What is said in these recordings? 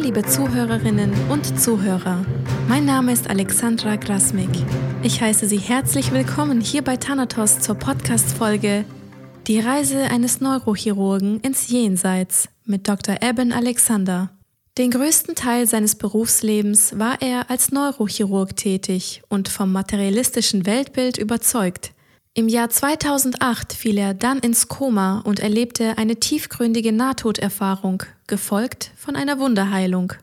liebe Zuhörerinnen und Zuhörer. Mein Name ist Alexandra Grasmik. Ich heiße Sie herzlich willkommen hier bei Thanatos zur Podcast-Folge Die Reise eines Neurochirurgen ins Jenseits mit Dr. Eben Alexander. Den größten Teil seines Berufslebens war er als Neurochirurg tätig und vom materialistischen Weltbild überzeugt. Im Jahr 2008 fiel er dann ins Koma und erlebte eine tiefgründige Nahtoderfahrung, gefolgt von einer Wunderheilung.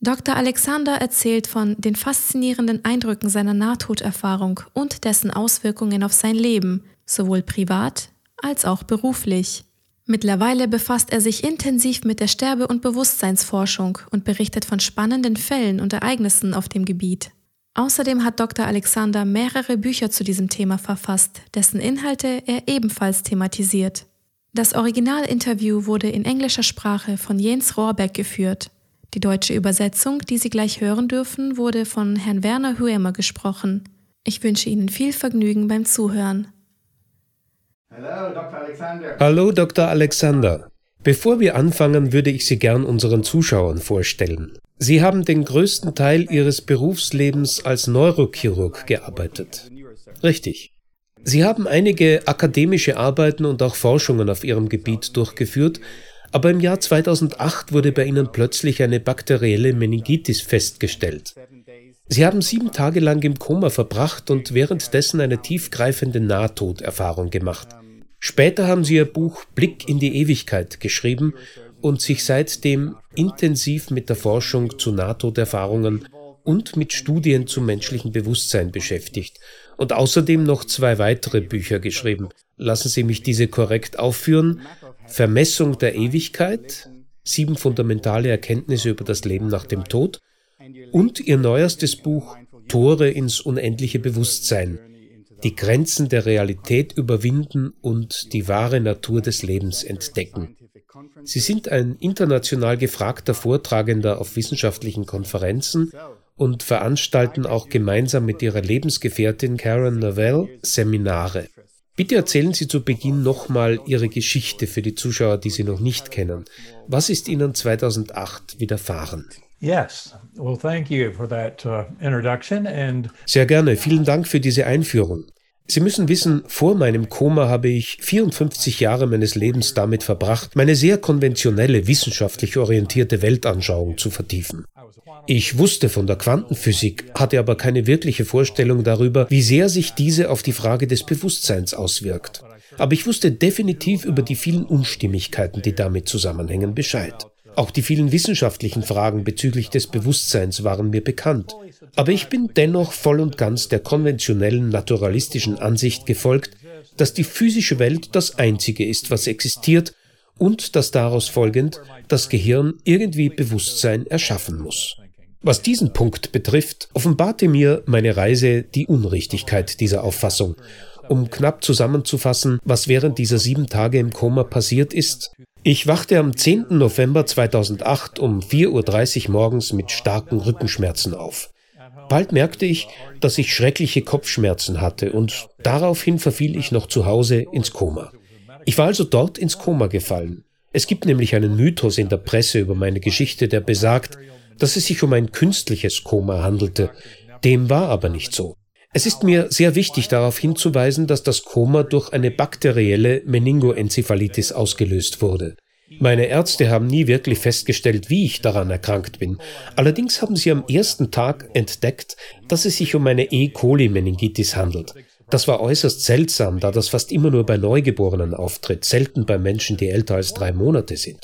Dr. Alexander erzählt von den faszinierenden Eindrücken seiner Nahtoderfahrung und dessen Auswirkungen auf sein Leben, sowohl privat als auch beruflich. Mittlerweile befasst er sich intensiv mit der Sterbe- und Bewusstseinsforschung und berichtet von spannenden Fällen und Ereignissen auf dem Gebiet. Außerdem hat Dr. Alexander mehrere Bücher zu diesem Thema verfasst, dessen Inhalte er ebenfalls thematisiert. Das Originalinterview wurde in englischer Sprache von Jens Rohrbeck geführt. Die deutsche Übersetzung, die Sie gleich hören dürfen, wurde von Herrn Werner Huemer gesprochen. Ich wünsche Ihnen viel Vergnügen beim Zuhören. Hallo, Dr. Alexander. Hallo, Dr. Alexander. Bevor wir anfangen, würde ich Sie gern unseren Zuschauern vorstellen. Sie haben den größten Teil Ihres Berufslebens als Neurochirurg gearbeitet. Richtig. Sie haben einige akademische Arbeiten und auch Forschungen auf Ihrem Gebiet durchgeführt, aber im Jahr 2008 wurde bei Ihnen plötzlich eine bakterielle Meningitis festgestellt. Sie haben sieben Tage lang im Koma verbracht und währenddessen eine tiefgreifende Nahtoderfahrung gemacht. Später haben Sie Ihr Buch Blick in die Ewigkeit geschrieben und sich seitdem intensiv mit der Forschung zu Nahtoderfahrungen und mit Studien zum menschlichen Bewusstsein beschäftigt und außerdem noch zwei weitere Bücher geschrieben. Lassen Sie mich diese korrekt aufführen. Vermessung der Ewigkeit, sieben fundamentale Erkenntnisse über das Leben nach dem Tod und Ihr neuestes Buch Tore ins unendliche Bewusstsein, die Grenzen der Realität überwinden und die wahre Natur des Lebens entdecken. Sie sind ein international gefragter Vortragender auf wissenschaftlichen Konferenzen und veranstalten auch gemeinsam mit ihrer Lebensgefährtin Karen Novell Seminare. Bitte erzählen Sie zu Beginn nochmal Ihre Geschichte für die Zuschauer, die Sie noch nicht kennen. Was ist Ihnen 2008 widerfahren? Uh, Sehr gerne. Vielen Dank für diese Einführung. Sie müssen wissen, vor meinem Koma habe ich 54 Jahre meines Lebens damit verbracht, meine sehr konventionelle, wissenschaftlich orientierte Weltanschauung zu vertiefen. Ich wusste von der Quantenphysik, hatte aber keine wirkliche Vorstellung darüber, wie sehr sich diese auf die Frage des Bewusstseins auswirkt. Aber ich wusste definitiv über die vielen Unstimmigkeiten, die damit zusammenhängen, Bescheid. Auch die vielen wissenschaftlichen Fragen bezüglich des Bewusstseins waren mir bekannt. Aber ich bin dennoch voll und ganz der konventionellen naturalistischen Ansicht gefolgt, dass die physische Welt das Einzige ist, was existiert und dass daraus folgend das Gehirn irgendwie Bewusstsein erschaffen muss. Was diesen Punkt betrifft, offenbarte mir meine Reise die Unrichtigkeit dieser Auffassung. Um knapp zusammenzufassen, was während dieser sieben Tage im Koma passiert ist, ich wachte am 10. November 2008 um 4.30 Uhr morgens mit starken Rückenschmerzen auf. Bald merkte ich, dass ich schreckliche Kopfschmerzen hatte und daraufhin verfiel ich noch zu Hause ins Koma. Ich war also dort ins Koma gefallen. Es gibt nämlich einen Mythos in der Presse über meine Geschichte, der besagt, dass es sich um ein künstliches Koma handelte. Dem war aber nicht so. Es ist mir sehr wichtig darauf hinzuweisen, dass das Koma durch eine bakterielle Meningoenzephalitis ausgelöst wurde. Meine Ärzte haben nie wirklich festgestellt, wie ich daran erkrankt bin. Allerdings haben sie am ersten Tag entdeckt, dass es sich um eine E. coli-Meningitis handelt. Das war äußerst seltsam, da das fast immer nur bei Neugeborenen auftritt, selten bei Menschen, die älter als drei Monate sind.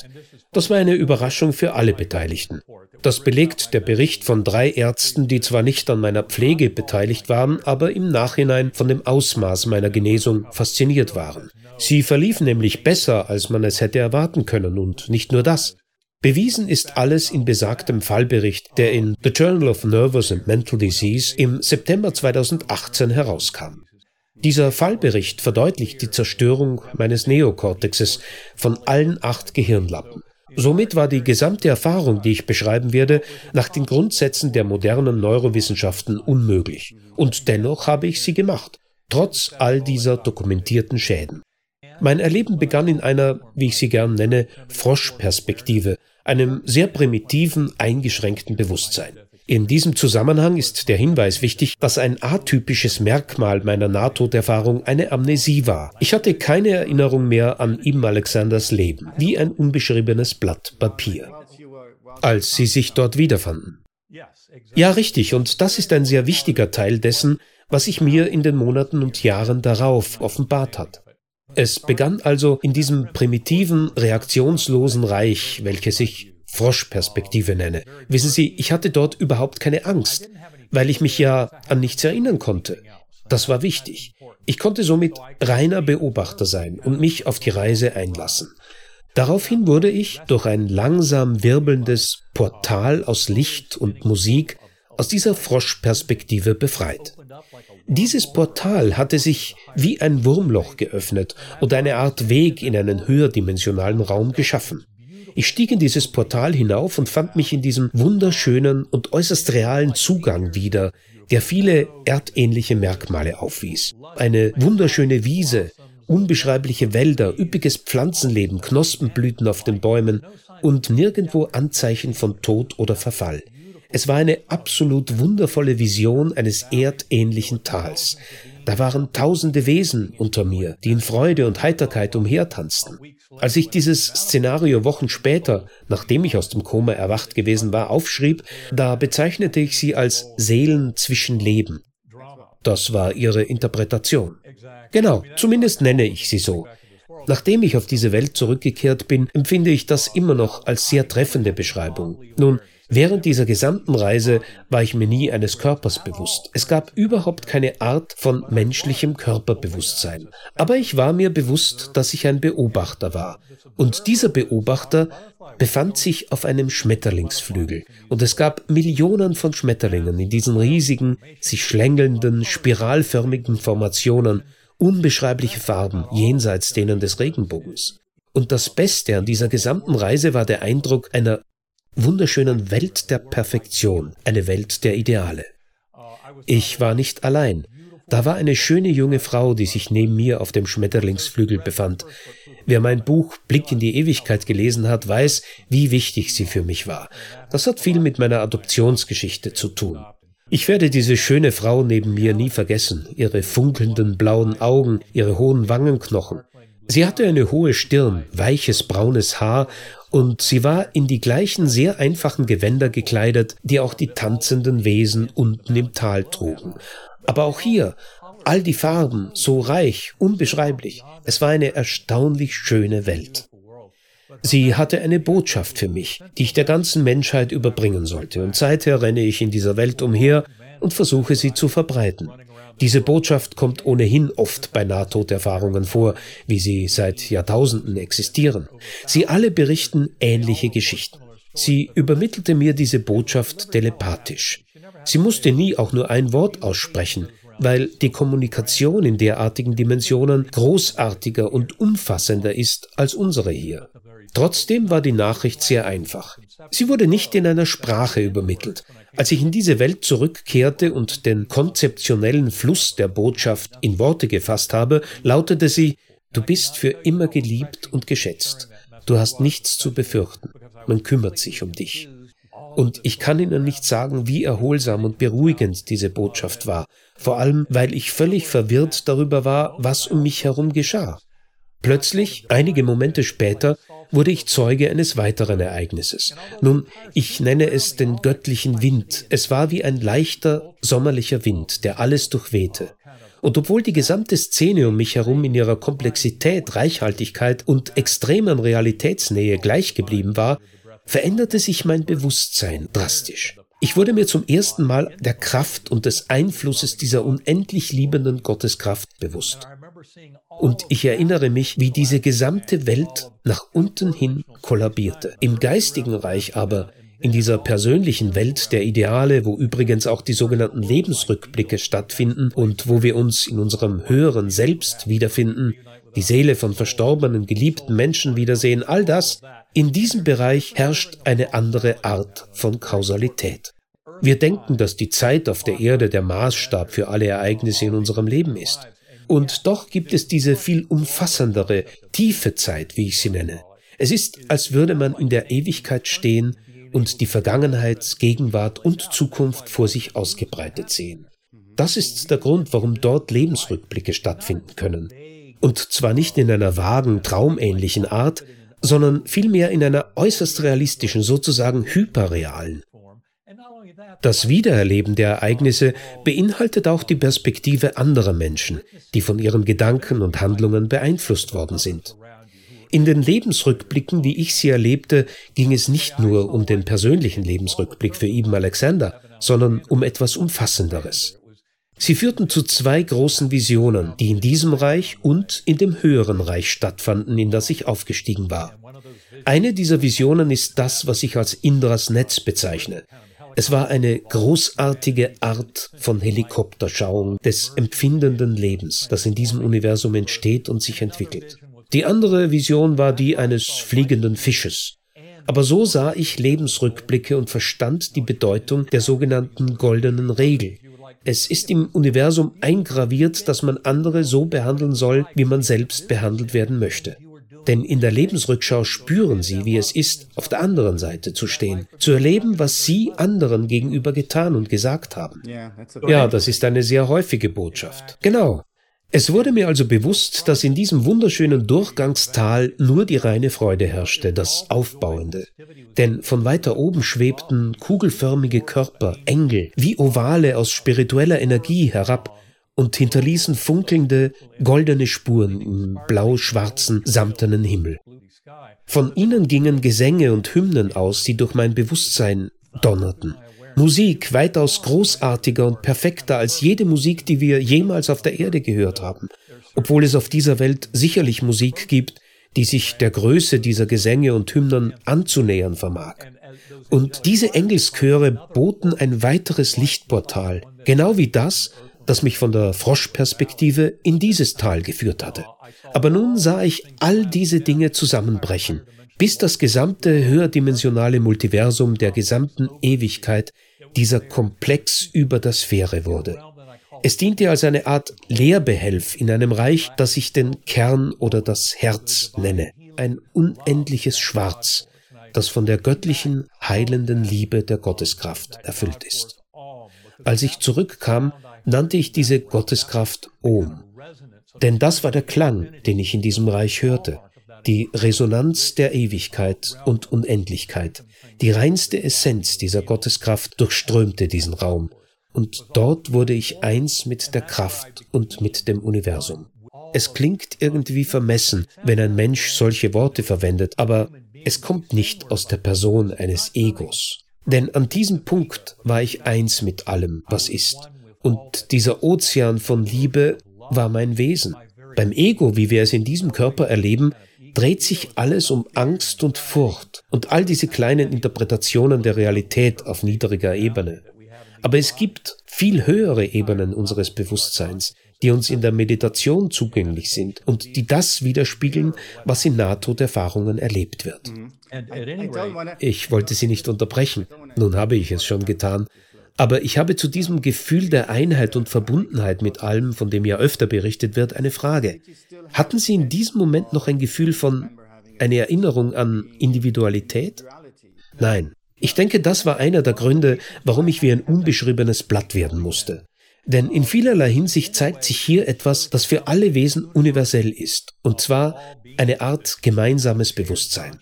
Das war eine Überraschung für alle Beteiligten. Das belegt der Bericht von drei Ärzten, die zwar nicht an meiner Pflege beteiligt waren, aber im Nachhinein von dem Ausmaß meiner Genesung fasziniert waren. Sie verlief nämlich besser, als man es hätte erwarten können, und nicht nur das. Bewiesen ist alles in besagtem Fallbericht, der in The Journal of Nervous and Mental Disease im September 2018 herauskam. Dieser Fallbericht verdeutlicht die Zerstörung meines Neokortexes von allen acht Gehirnlappen. Somit war die gesamte Erfahrung, die ich beschreiben werde, nach den Grundsätzen der modernen Neurowissenschaften unmöglich. Und dennoch habe ich sie gemacht, trotz all dieser dokumentierten Schäden. Mein Erleben begann in einer, wie ich sie gern nenne, Froschperspektive, einem sehr primitiven, eingeschränkten Bewusstsein. In diesem Zusammenhang ist der Hinweis wichtig, dass ein atypisches Merkmal meiner Nahtoderfahrung eine Amnesie war. Ich hatte keine Erinnerung mehr an Ibn Alexanders Leben, wie ein unbeschriebenes Blatt Papier, als sie sich dort wiederfanden. Ja, richtig, und das ist ein sehr wichtiger Teil dessen, was sich mir in den Monaten und Jahren darauf offenbart hat. Es begann also in diesem primitiven, reaktionslosen Reich, welches ich Froschperspektive nenne. Wissen Sie, ich hatte dort überhaupt keine Angst, weil ich mich ja an nichts erinnern konnte. Das war wichtig. Ich konnte somit reiner Beobachter sein und mich auf die Reise einlassen. Daraufhin wurde ich durch ein langsam wirbelndes Portal aus Licht und Musik aus dieser Froschperspektive befreit. Dieses Portal hatte sich wie ein Wurmloch geöffnet und eine Art Weg in einen höherdimensionalen Raum geschaffen. Ich stieg in dieses Portal hinauf und fand mich in diesem wunderschönen und äußerst realen Zugang wieder, der viele erdähnliche Merkmale aufwies. Eine wunderschöne Wiese, unbeschreibliche Wälder, üppiges Pflanzenleben, Knospenblüten auf den Bäumen und nirgendwo Anzeichen von Tod oder Verfall. Es war eine absolut wundervolle Vision eines erdähnlichen Tals. Da waren tausende Wesen unter mir, die in Freude und Heiterkeit umhertanzten. Als ich dieses Szenario Wochen später, nachdem ich aus dem Koma erwacht gewesen war, aufschrieb, da bezeichnete ich sie als Seelen zwischen Leben. Das war ihre Interpretation. Genau, zumindest nenne ich sie so. Nachdem ich auf diese Welt zurückgekehrt bin, empfinde ich das immer noch als sehr treffende Beschreibung. Nun, Während dieser gesamten Reise war ich mir nie eines Körpers bewusst. Es gab überhaupt keine Art von menschlichem Körperbewusstsein. Aber ich war mir bewusst, dass ich ein Beobachter war. Und dieser Beobachter befand sich auf einem Schmetterlingsflügel. Und es gab Millionen von Schmetterlingen in diesen riesigen, sich schlängelnden, spiralförmigen Formationen, unbeschreibliche Farben jenseits denen des Regenbogens. Und das Beste an dieser gesamten Reise war der Eindruck einer wunderschönen Welt der Perfektion, eine Welt der Ideale. Ich war nicht allein. Da war eine schöne junge Frau, die sich neben mir auf dem Schmetterlingsflügel befand. Wer mein Buch Blick in die Ewigkeit gelesen hat, weiß, wie wichtig sie für mich war. Das hat viel mit meiner Adoptionsgeschichte zu tun. Ich werde diese schöne Frau neben mir nie vergessen, ihre funkelnden blauen Augen, ihre hohen Wangenknochen. Sie hatte eine hohe Stirn, weiches braunes Haar und sie war in die gleichen sehr einfachen Gewänder gekleidet, die auch die tanzenden Wesen unten im Tal trugen. Aber auch hier, all die Farben, so reich, unbeschreiblich. Es war eine erstaunlich schöne Welt. Sie hatte eine Botschaft für mich, die ich der ganzen Menschheit überbringen sollte, und seither renne ich in dieser Welt umher und versuche sie zu verbreiten. Diese Botschaft kommt ohnehin oft bei Nahtoderfahrungen vor, wie sie seit Jahrtausenden existieren. Sie alle berichten ähnliche Geschichten. Sie übermittelte mir diese Botschaft telepathisch. Sie musste nie auch nur ein Wort aussprechen, weil die Kommunikation in derartigen Dimensionen großartiger und umfassender ist als unsere hier. Trotzdem war die Nachricht sehr einfach. Sie wurde nicht in einer Sprache übermittelt, als ich in diese Welt zurückkehrte und den konzeptionellen Fluss der Botschaft in Worte gefasst habe, lautete sie Du bist für immer geliebt und geschätzt. Du hast nichts zu befürchten. Man kümmert sich um dich. Und ich kann Ihnen nicht sagen, wie erholsam und beruhigend diese Botschaft war, vor allem weil ich völlig verwirrt darüber war, was um mich herum geschah. Plötzlich, einige Momente später, wurde ich Zeuge eines weiteren Ereignisses. Nun, ich nenne es den göttlichen Wind. Es war wie ein leichter, sommerlicher Wind, der alles durchwehte. Und obwohl die gesamte Szene um mich herum in ihrer Komplexität, Reichhaltigkeit und extremen Realitätsnähe gleich geblieben war, veränderte sich mein Bewusstsein drastisch. Ich wurde mir zum ersten Mal der Kraft und des Einflusses dieser unendlich liebenden Gotteskraft bewusst. Und ich erinnere mich, wie diese gesamte Welt nach unten hin kollabierte. Im geistigen Reich aber, in dieser persönlichen Welt der Ideale, wo übrigens auch die sogenannten Lebensrückblicke stattfinden und wo wir uns in unserem höheren Selbst wiederfinden, die Seele von verstorbenen, geliebten Menschen wiedersehen, all das, in diesem Bereich herrscht eine andere Art von Kausalität. Wir denken, dass die Zeit auf der Erde der Maßstab für alle Ereignisse in unserem Leben ist. Und doch gibt es diese viel umfassendere, tiefe Zeit, wie ich sie nenne. Es ist, als würde man in der Ewigkeit stehen und die Vergangenheit, Gegenwart und Zukunft vor sich ausgebreitet sehen. Das ist der Grund, warum dort Lebensrückblicke stattfinden können. Und zwar nicht in einer vagen, traumähnlichen Art, sondern vielmehr in einer äußerst realistischen, sozusagen hyperrealen. Das Wiedererleben der Ereignisse beinhaltet auch die Perspektive anderer Menschen, die von ihren Gedanken und Handlungen beeinflusst worden sind. In den Lebensrückblicken, wie ich sie erlebte, ging es nicht nur um den persönlichen Lebensrückblick für Ibn Alexander, sondern um etwas Umfassenderes. Sie führten zu zwei großen Visionen, die in diesem Reich und in dem höheren Reich stattfanden, in das ich aufgestiegen war. Eine dieser Visionen ist das, was ich als Indras Netz bezeichne. Es war eine großartige Art von Helikopterschauung des empfindenden Lebens, das in diesem Universum entsteht und sich entwickelt. Die andere Vision war die eines fliegenden Fisches. Aber so sah ich Lebensrückblicke und verstand die Bedeutung der sogenannten goldenen Regel. Es ist im Universum eingraviert, dass man andere so behandeln soll, wie man selbst behandelt werden möchte. Denn in der Lebensrückschau spüren sie, wie es ist, auf der anderen Seite zu stehen, zu erleben, was sie anderen gegenüber getan und gesagt haben. Ja, das ist eine sehr häufige Botschaft. Genau. Es wurde mir also bewusst, dass in diesem wunderschönen Durchgangstal nur die reine Freude herrschte, das Aufbauende. Denn von weiter oben schwebten kugelförmige Körper, Engel, wie Ovale aus spiritueller Energie herab und hinterließen funkelnde, goldene Spuren im blau-schwarzen, samtenen Himmel. Von ihnen gingen Gesänge und Hymnen aus, die durch mein Bewusstsein donnerten. Musik weitaus großartiger und perfekter als jede Musik, die wir jemals auf der Erde gehört haben, obwohl es auf dieser Welt sicherlich Musik gibt, die sich der Größe dieser Gesänge und Hymnen anzunähern vermag. Und diese Engelschöre boten ein weiteres Lichtportal, genau wie das, das mich von der Froschperspektive in dieses Tal geführt hatte. Aber nun sah ich all diese Dinge zusammenbrechen, bis das gesamte höherdimensionale Multiversum der gesamten Ewigkeit dieser Komplex über der Sphäre wurde. Es diente als eine Art Lehrbehelf in einem Reich, das ich den Kern oder das Herz nenne, ein unendliches Schwarz, das von der göttlichen, heilenden Liebe der Gotteskraft erfüllt ist. Als ich zurückkam, nannte ich diese Gotteskraft Om. Denn das war der Klang, den ich in diesem Reich hörte, die Resonanz der Ewigkeit und Unendlichkeit, die reinste Essenz dieser Gotteskraft durchströmte diesen Raum, und dort wurde ich eins mit der Kraft und mit dem Universum. Es klingt irgendwie vermessen, wenn ein Mensch solche Worte verwendet, aber es kommt nicht aus der Person eines Egos. Denn an diesem Punkt war ich eins mit allem, was ist. Und dieser Ozean von Liebe war mein Wesen. Beim Ego, wie wir es in diesem Körper erleben, dreht sich alles um Angst und Furcht und all diese kleinen Interpretationen der Realität auf niedriger Ebene. Aber es gibt viel höhere Ebenen unseres Bewusstseins, die uns in der Meditation zugänglich sind und die das widerspiegeln, was in Nahtoderfahrungen erlebt wird. Ich wollte Sie nicht unterbrechen, nun habe ich es schon getan, aber ich habe zu diesem Gefühl der Einheit und Verbundenheit mit allem, von dem ja öfter berichtet wird, eine Frage. Hatten Sie in diesem Moment noch ein Gefühl von, eine Erinnerung an Individualität? Nein. Ich denke, das war einer der Gründe, warum ich wie ein unbeschriebenes Blatt werden musste. Denn in vielerlei Hinsicht zeigt sich hier etwas, das für alle Wesen universell ist, und zwar eine Art gemeinsames Bewusstsein.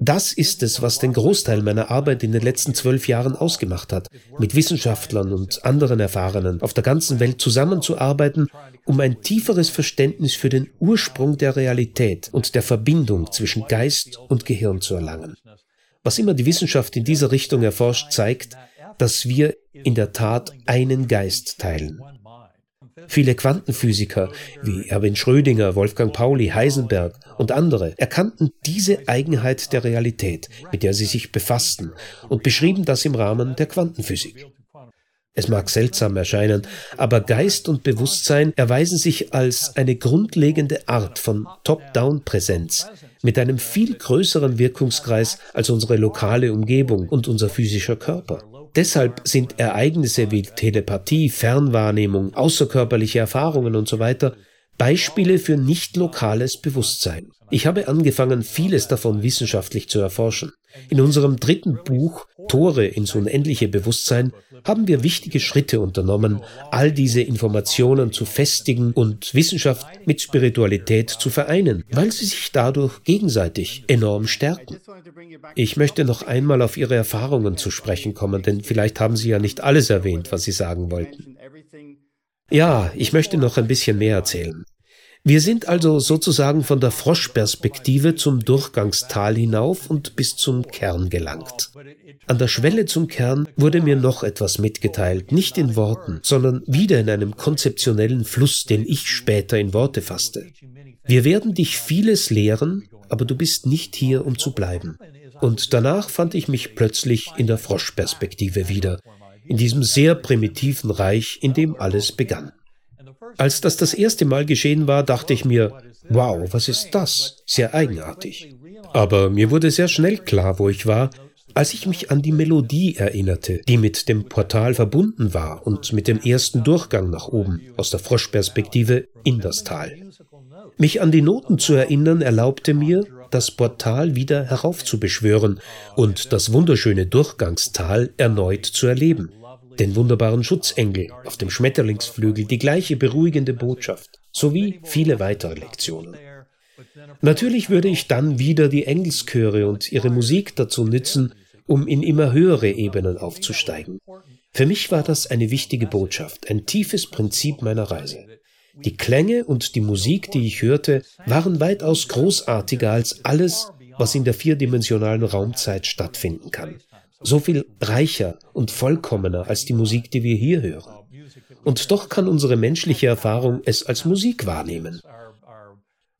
Das ist es, was den Großteil meiner Arbeit in den letzten zwölf Jahren ausgemacht hat, mit Wissenschaftlern und anderen Erfahrenen auf der ganzen Welt zusammenzuarbeiten, um ein tieferes Verständnis für den Ursprung der Realität und der Verbindung zwischen Geist und Gehirn zu erlangen. Was immer die Wissenschaft in dieser Richtung erforscht, zeigt, dass wir in der Tat einen Geist teilen. Viele Quantenphysiker wie Erwin Schrödinger, Wolfgang Pauli, Heisenberg und andere erkannten diese Eigenheit der Realität, mit der sie sich befassten, und beschrieben das im Rahmen der Quantenphysik. Es mag seltsam erscheinen, aber Geist und Bewusstsein erweisen sich als eine grundlegende Art von Top-Down-Präsenz mit einem viel größeren Wirkungskreis als unsere lokale Umgebung und unser physischer Körper. Deshalb sind Ereignisse wie Telepathie, Fernwahrnehmung, außerkörperliche Erfahrungen usw. So Beispiele für nicht lokales Bewusstsein. Ich habe angefangen, vieles davon wissenschaftlich zu erforschen. In unserem dritten Buch Tore ins unendliche Bewusstsein haben wir wichtige Schritte unternommen, all diese Informationen zu festigen und Wissenschaft mit Spiritualität zu vereinen, weil sie sich dadurch gegenseitig enorm stärken. Ich möchte noch einmal auf Ihre Erfahrungen zu sprechen kommen, denn vielleicht haben Sie ja nicht alles erwähnt, was Sie sagen wollten. Ja, ich möchte noch ein bisschen mehr erzählen. Wir sind also sozusagen von der Froschperspektive zum Durchgangstal hinauf und bis zum Kern gelangt. An der Schwelle zum Kern wurde mir noch etwas mitgeteilt, nicht in Worten, sondern wieder in einem konzeptionellen Fluss, den ich später in Worte fasste. Wir werden dich vieles lehren, aber du bist nicht hier, um zu bleiben. Und danach fand ich mich plötzlich in der Froschperspektive wieder, in diesem sehr primitiven Reich, in dem alles begann. Als das das erste Mal geschehen war, dachte ich mir, wow, was ist das? Sehr eigenartig. Aber mir wurde sehr schnell klar, wo ich war, als ich mich an die Melodie erinnerte, die mit dem Portal verbunden war und mit dem ersten Durchgang nach oben aus der Froschperspektive in das Tal. Mich an die Noten zu erinnern erlaubte mir, das Portal wieder heraufzubeschwören und das wunderschöne Durchgangstal erneut zu erleben den wunderbaren Schutzengel auf dem Schmetterlingsflügel, die gleiche beruhigende Botschaft, sowie viele weitere Lektionen. Natürlich würde ich dann wieder die Engelschöre und ihre Musik dazu nützen, um in immer höhere Ebenen aufzusteigen. Für mich war das eine wichtige Botschaft, ein tiefes Prinzip meiner Reise. Die Klänge und die Musik, die ich hörte, waren weitaus großartiger als alles, was in der vierdimensionalen Raumzeit stattfinden kann so viel reicher und vollkommener als die Musik, die wir hier hören. Und doch kann unsere menschliche Erfahrung es als Musik wahrnehmen.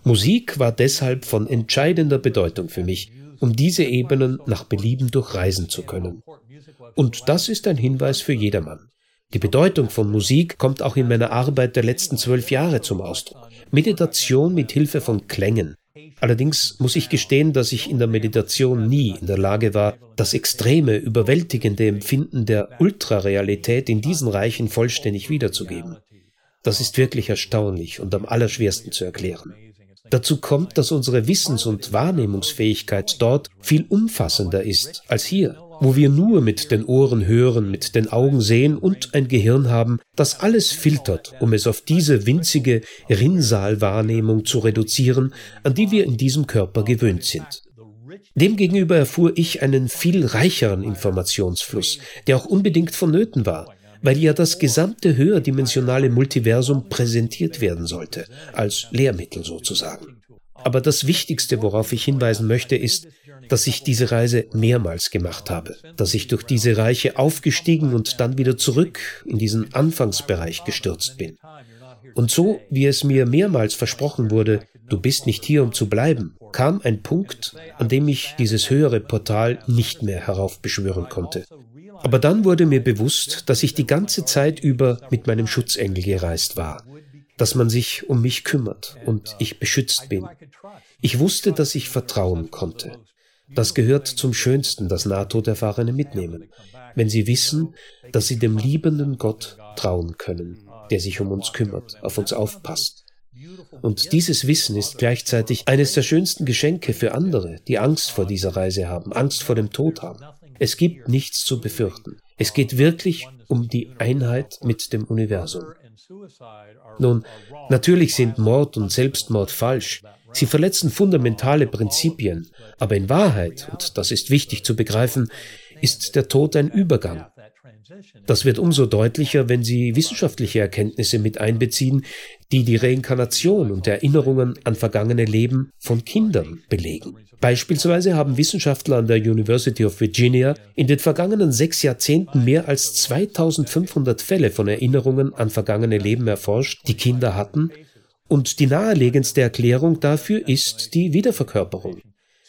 Musik war deshalb von entscheidender Bedeutung für mich, um diese Ebenen nach Belieben durchreisen zu können. Und das ist ein Hinweis für jedermann. Die Bedeutung von Musik kommt auch in meiner Arbeit der letzten zwölf Jahre zum Ausdruck. Meditation mit Hilfe von Klängen, Allerdings muss ich gestehen, dass ich in der Meditation nie in der Lage war, das extreme, überwältigende Empfinden der Ultrarealität in diesen Reichen vollständig wiederzugeben. Das ist wirklich erstaunlich und am allerschwersten zu erklären. Dazu kommt, dass unsere Wissens- und Wahrnehmungsfähigkeit dort viel umfassender ist als hier wo wir nur mit den Ohren hören, mit den Augen sehen und ein Gehirn haben, das alles filtert, um es auf diese winzige Rinnsaalwahrnehmung zu reduzieren, an die wir in diesem Körper gewöhnt sind. Demgegenüber erfuhr ich einen viel reicheren Informationsfluss, der auch unbedingt vonnöten war, weil ja das gesamte höherdimensionale Multiversum präsentiert werden sollte, als Lehrmittel sozusagen. Aber das Wichtigste, worauf ich hinweisen möchte, ist, dass ich diese Reise mehrmals gemacht habe, dass ich durch diese Reiche aufgestiegen und dann wieder zurück in diesen Anfangsbereich gestürzt bin. Und so, wie es mir mehrmals versprochen wurde, du bist nicht hier, um zu bleiben, kam ein Punkt, an dem ich dieses höhere Portal nicht mehr heraufbeschwören konnte. Aber dann wurde mir bewusst, dass ich die ganze Zeit über mit meinem Schutzengel gereist war, dass man sich um mich kümmert und ich beschützt bin. Ich wusste, dass ich vertrauen konnte. Das gehört zum Schönsten, das Nahtoderfahrene mitnehmen, wenn sie wissen, dass sie dem liebenden Gott trauen können, der sich um uns kümmert, auf uns aufpasst. Und dieses Wissen ist gleichzeitig eines der schönsten Geschenke für andere, die Angst vor dieser Reise haben, Angst vor dem Tod haben. Es gibt nichts zu befürchten. Es geht wirklich um die Einheit mit dem Universum. Nun, natürlich sind Mord und Selbstmord falsch, Sie verletzen fundamentale Prinzipien, aber in Wahrheit, und das ist wichtig zu begreifen, ist der Tod ein Übergang. Das wird umso deutlicher, wenn Sie wissenschaftliche Erkenntnisse mit einbeziehen, die die Reinkarnation und Erinnerungen an vergangene Leben von Kindern belegen. Beispielsweise haben Wissenschaftler an der University of Virginia in den vergangenen sechs Jahrzehnten mehr als 2500 Fälle von Erinnerungen an vergangene Leben erforscht, die Kinder hatten und die naheliegendste Erklärung dafür ist die Wiederverkörperung.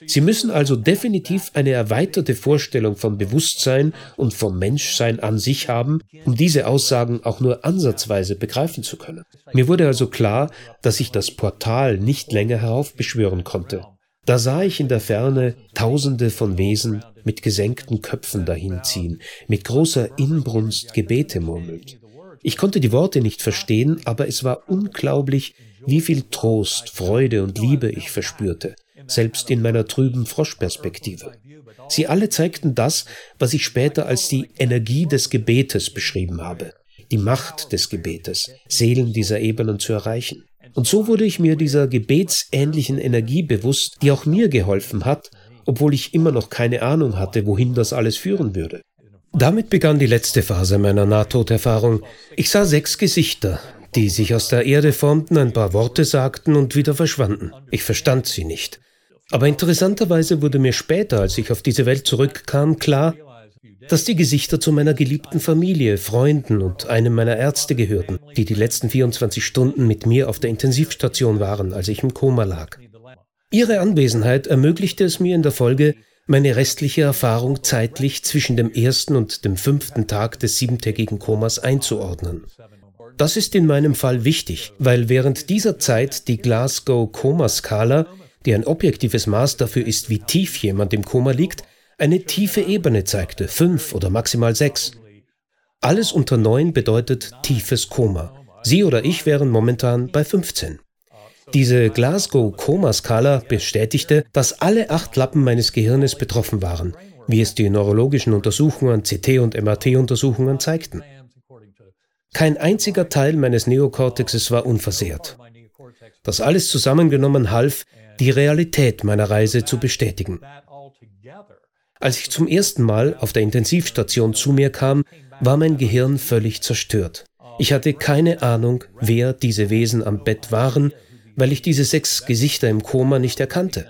Sie müssen also definitiv eine erweiterte Vorstellung von Bewusstsein und vom Menschsein an sich haben, um diese Aussagen auch nur ansatzweise begreifen zu können. Mir wurde also klar, dass ich das Portal nicht länger heraufbeschwören konnte. Da sah ich in der Ferne Tausende von Wesen mit gesenkten Köpfen dahinziehen, mit großer Inbrunst Gebete murmelnd. Ich konnte die Worte nicht verstehen, aber es war unglaublich, wie viel Trost, Freude und Liebe ich verspürte, selbst in meiner trüben Froschperspektive. Sie alle zeigten das, was ich später als die Energie des Gebetes beschrieben habe, die Macht des Gebetes, Seelen dieser Ebenen zu erreichen. Und so wurde ich mir dieser gebetsähnlichen Energie bewusst, die auch mir geholfen hat, obwohl ich immer noch keine Ahnung hatte, wohin das alles führen würde. Damit begann die letzte Phase meiner Nahtoderfahrung. Ich sah sechs Gesichter, die sich aus der Erde formten, ein paar Worte sagten und wieder verschwanden. Ich verstand sie nicht. Aber interessanterweise wurde mir später, als ich auf diese Welt zurückkam, klar, dass die Gesichter zu meiner geliebten Familie, Freunden und einem meiner Ärzte gehörten, die die letzten 24 Stunden mit mir auf der Intensivstation waren, als ich im Koma lag. Ihre Anwesenheit ermöglichte es mir in der Folge, meine restliche Erfahrung zeitlich zwischen dem ersten und dem fünften Tag des siebentägigen Komas einzuordnen. Das ist in meinem Fall wichtig, weil während dieser Zeit die Glasgow-Koma-Skala, die ein objektives Maß dafür ist, wie tief jemand im Koma liegt, eine tiefe Ebene zeigte, fünf oder maximal sechs. Alles unter neun bedeutet tiefes Koma. Sie oder ich wären momentan bei 15. Diese Glasgow-Koma-Skala bestätigte, dass alle acht Lappen meines Gehirnes betroffen waren, wie es die neurologischen Untersuchungen, CT- und MRT-Untersuchungen zeigten. Kein einziger Teil meines Neokortexes war unversehrt. Das alles zusammengenommen half, die Realität meiner Reise zu bestätigen. Als ich zum ersten Mal auf der Intensivstation zu mir kam, war mein Gehirn völlig zerstört. Ich hatte keine Ahnung, wer diese Wesen am Bett waren, weil ich diese sechs Gesichter im Koma nicht erkannte.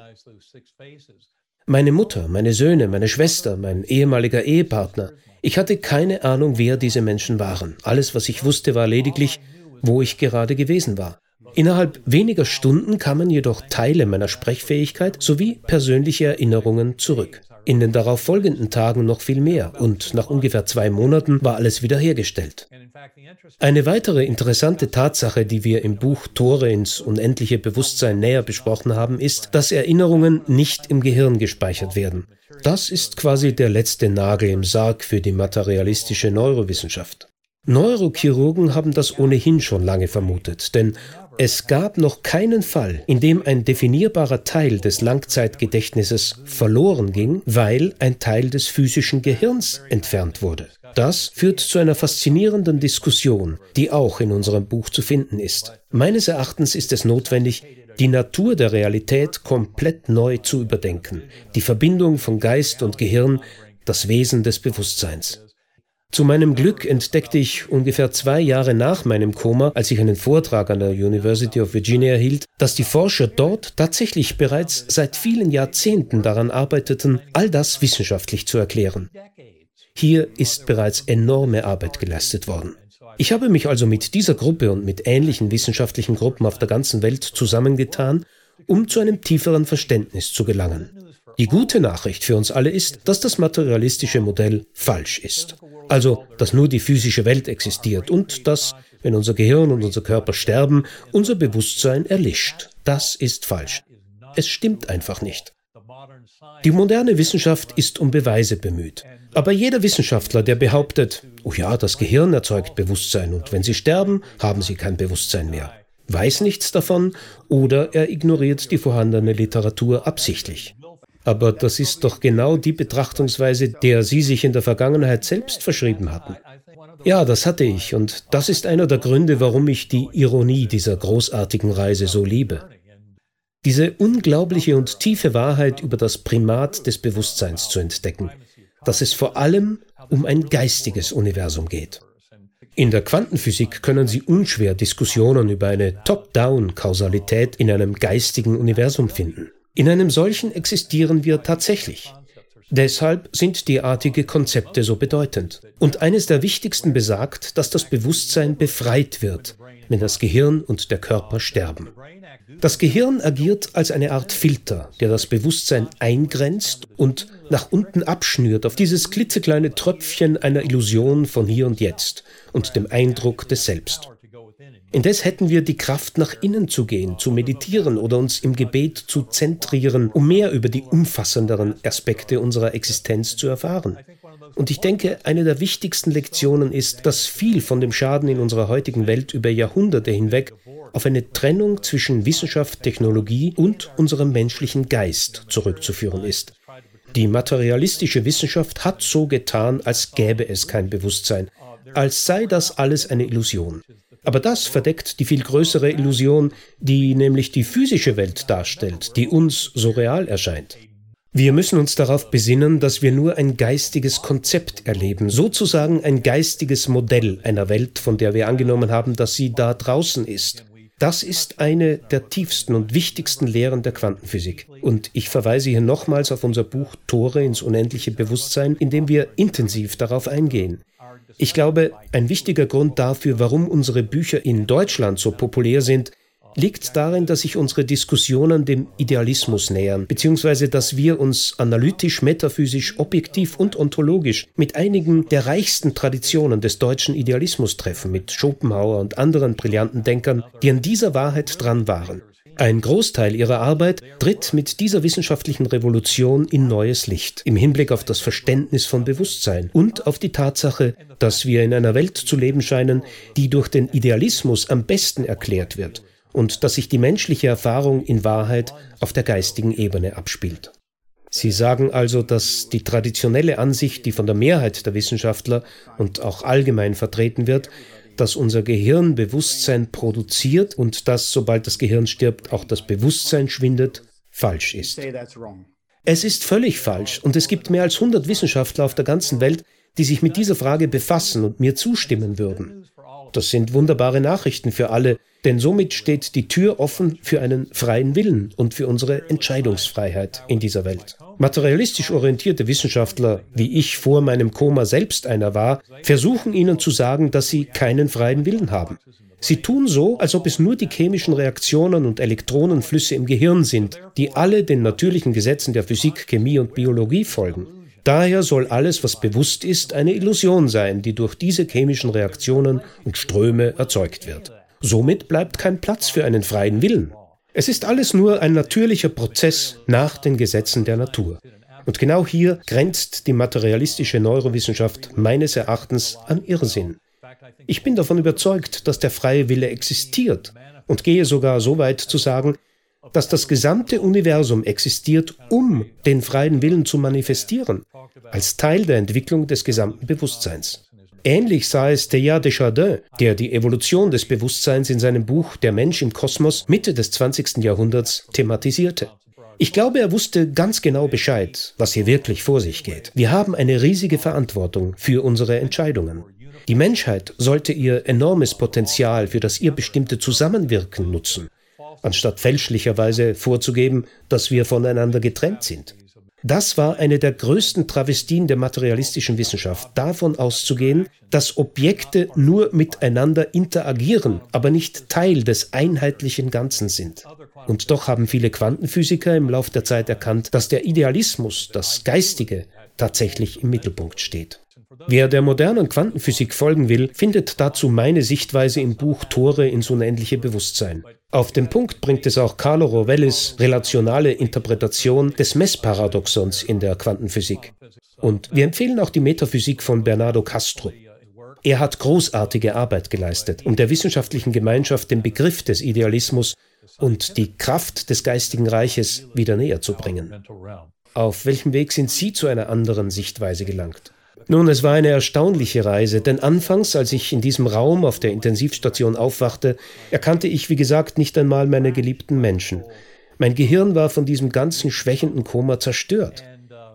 Meine Mutter, meine Söhne, meine Schwester, mein ehemaliger Ehepartner, ich hatte keine Ahnung, wer diese Menschen waren. Alles, was ich wusste, war lediglich, wo ich gerade gewesen war. Innerhalb weniger Stunden kamen jedoch Teile meiner Sprechfähigkeit sowie persönliche Erinnerungen zurück in den darauf folgenden Tagen noch viel mehr und nach ungefähr zwei Monaten war alles wiederhergestellt. Eine weitere interessante Tatsache, die wir im Buch Tore ins unendliche Bewusstsein näher besprochen haben, ist, dass Erinnerungen nicht im Gehirn gespeichert werden. Das ist quasi der letzte Nagel im Sarg für die materialistische Neurowissenschaft. Neurochirurgen haben das ohnehin schon lange vermutet, denn es gab noch keinen Fall, in dem ein definierbarer Teil des Langzeitgedächtnisses verloren ging, weil ein Teil des physischen Gehirns entfernt wurde. Das führt zu einer faszinierenden Diskussion, die auch in unserem Buch zu finden ist. Meines Erachtens ist es notwendig, die Natur der Realität komplett neu zu überdenken, die Verbindung von Geist und Gehirn, das Wesen des Bewusstseins. Zu meinem Glück entdeckte ich ungefähr zwei Jahre nach meinem Koma, als ich einen Vortrag an der University of Virginia hielt, dass die Forscher dort tatsächlich bereits seit vielen Jahrzehnten daran arbeiteten, all das wissenschaftlich zu erklären. Hier ist bereits enorme Arbeit geleistet worden. Ich habe mich also mit dieser Gruppe und mit ähnlichen wissenschaftlichen Gruppen auf der ganzen Welt zusammengetan, um zu einem tieferen Verständnis zu gelangen. Die gute Nachricht für uns alle ist, dass das materialistische Modell falsch ist. Also, dass nur die physische Welt existiert und dass, wenn unser Gehirn und unser Körper sterben, unser Bewusstsein erlischt. Das ist falsch. Es stimmt einfach nicht. Die moderne Wissenschaft ist um Beweise bemüht. Aber jeder Wissenschaftler, der behauptet, oh ja, das Gehirn erzeugt Bewusstsein und wenn sie sterben, haben sie kein Bewusstsein mehr, weiß nichts davon oder er ignoriert die vorhandene Literatur absichtlich. Aber das ist doch genau die Betrachtungsweise, der Sie sich in der Vergangenheit selbst verschrieben hatten. Ja, das hatte ich, und das ist einer der Gründe, warum ich die Ironie dieser großartigen Reise so liebe. Diese unglaubliche und tiefe Wahrheit über das Primat des Bewusstseins zu entdecken, dass es vor allem um ein geistiges Universum geht. In der Quantenphysik können Sie unschwer Diskussionen über eine Top-Down-Kausalität in einem geistigen Universum finden. In einem solchen existieren wir tatsächlich. Deshalb sind derartige Konzepte so bedeutend. Und eines der wichtigsten besagt, dass das Bewusstsein befreit wird, wenn das Gehirn und der Körper sterben. Das Gehirn agiert als eine Art Filter, der das Bewusstsein eingrenzt und nach unten abschnürt auf dieses klitzekleine Tröpfchen einer Illusion von hier und jetzt und dem Eindruck des Selbst. Indes hätten wir die Kraft, nach innen zu gehen, zu meditieren oder uns im Gebet zu zentrieren, um mehr über die umfassenderen Aspekte unserer Existenz zu erfahren. Und ich denke, eine der wichtigsten Lektionen ist, dass viel von dem Schaden in unserer heutigen Welt über Jahrhunderte hinweg auf eine Trennung zwischen Wissenschaft, Technologie und unserem menschlichen Geist zurückzuführen ist. Die materialistische Wissenschaft hat so getan, als gäbe es kein Bewusstsein, als sei das alles eine Illusion. Aber das verdeckt die viel größere Illusion, die nämlich die physische Welt darstellt, die uns so real erscheint. Wir müssen uns darauf besinnen, dass wir nur ein geistiges Konzept erleben, sozusagen ein geistiges Modell einer Welt, von der wir angenommen haben, dass sie da draußen ist. Das ist eine der tiefsten und wichtigsten Lehren der Quantenphysik. Und ich verweise hier nochmals auf unser Buch Tore ins unendliche Bewusstsein, in dem wir intensiv darauf eingehen. Ich glaube, ein wichtiger Grund dafür, warum unsere Bücher in Deutschland so populär sind, liegt darin, dass sich unsere Diskussionen dem Idealismus nähern, beziehungsweise dass wir uns analytisch, metaphysisch, objektiv und ontologisch mit einigen der reichsten Traditionen des deutschen Idealismus treffen, mit Schopenhauer und anderen brillanten Denkern, die an dieser Wahrheit dran waren. Ein Großteil ihrer Arbeit tritt mit dieser wissenschaftlichen Revolution in neues Licht im Hinblick auf das Verständnis von Bewusstsein und auf die Tatsache, dass wir in einer Welt zu leben scheinen, die durch den Idealismus am besten erklärt wird und dass sich die menschliche Erfahrung in Wahrheit auf der geistigen Ebene abspielt. Sie sagen also, dass die traditionelle Ansicht, die von der Mehrheit der Wissenschaftler und auch allgemein vertreten wird, dass unser Gehirn Bewusstsein produziert und dass, sobald das Gehirn stirbt, auch das Bewusstsein schwindet, falsch ist. Es ist völlig falsch und es gibt mehr als 100 Wissenschaftler auf der ganzen Welt, die sich mit dieser Frage befassen und mir zustimmen würden. Das sind wunderbare Nachrichten für alle, denn somit steht die Tür offen für einen freien Willen und für unsere Entscheidungsfreiheit in dieser Welt. Materialistisch orientierte Wissenschaftler, wie ich vor meinem Koma selbst einer war, versuchen ihnen zu sagen, dass sie keinen freien Willen haben. Sie tun so, als ob es nur die chemischen Reaktionen und Elektronenflüsse im Gehirn sind, die alle den natürlichen Gesetzen der Physik, Chemie und Biologie folgen. Daher soll alles, was bewusst ist, eine Illusion sein, die durch diese chemischen Reaktionen und Ströme erzeugt wird. Somit bleibt kein Platz für einen freien Willen. Es ist alles nur ein natürlicher Prozess nach den Gesetzen der Natur. Und genau hier grenzt die materialistische Neurowissenschaft meines Erachtens an Irrsinn. Ich bin davon überzeugt, dass der freie Wille existiert und gehe sogar so weit zu sagen, dass das gesamte Universum existiert, um den freien Willen zu manifestieren, als Teil der Entwicklung des gesamten Bewusstseins. Ähnlich sah es Teilhard de Chardin, der die Evolution des Bewusstseins in seinem Buch Der Mensch im Kosmos Mitte des 20. Jahrhunderts thematisierte. Ich glaube, er wusste ganz genau Bescheid, was hier wirklich vor sich geht. Wir haben eine riesige Verantwortung für unsere Entscheidungen. Die Menschheit sollte ihr enormes Potenzial für das ihr bestimmte Zusammenwirken nutzen, anstatt fälschlicherweise vorzugeben, dass wir voneinander getrennt sind. Das war eine der größten Travestien der materialistischen Wissenschaft, davon auszugehen, dass Objekte nur miteinander interagieren, aber nicht Teil des einheitlichen Ganzen sind. Und doch haben viele Quantenphysiker im Lauf der Zeit erkannt, dass der Idealismus, das Geistige, tatsächlich im Mittelpunkt steht. Wer der modernen Quantenphysik folgen will, findet dazu meine Sichtweise im Buch Tore ins unendliche Bewusstsein. Auf den Punkt bringt es auch Carlo Rovellis relationale Interpretation des Messparadoxons in der Quantenphysik. Und wir empfehlen auch die Metaphysik von Bernardo Castro. Er hat großartige Arbeit geleistet, um der wissenschaftlichen Gemeinschaft den Begriff des Idealismus und die Kraft des geistigen Reiches wieder näher zu bringen. Auf welchem Weg sind Sie zu einer anderen Sichtweise gelangt? Nun, es war eine erstaunliche Reise, denn anfangs, als ich in diesem Raum auf der Intensivstation aufwachte, erkannte ich, wie gesagt, nicht einmal meine geliebten Menschen. Mein Gehirn war von diesem ganzen schwächenden Koma zerstört.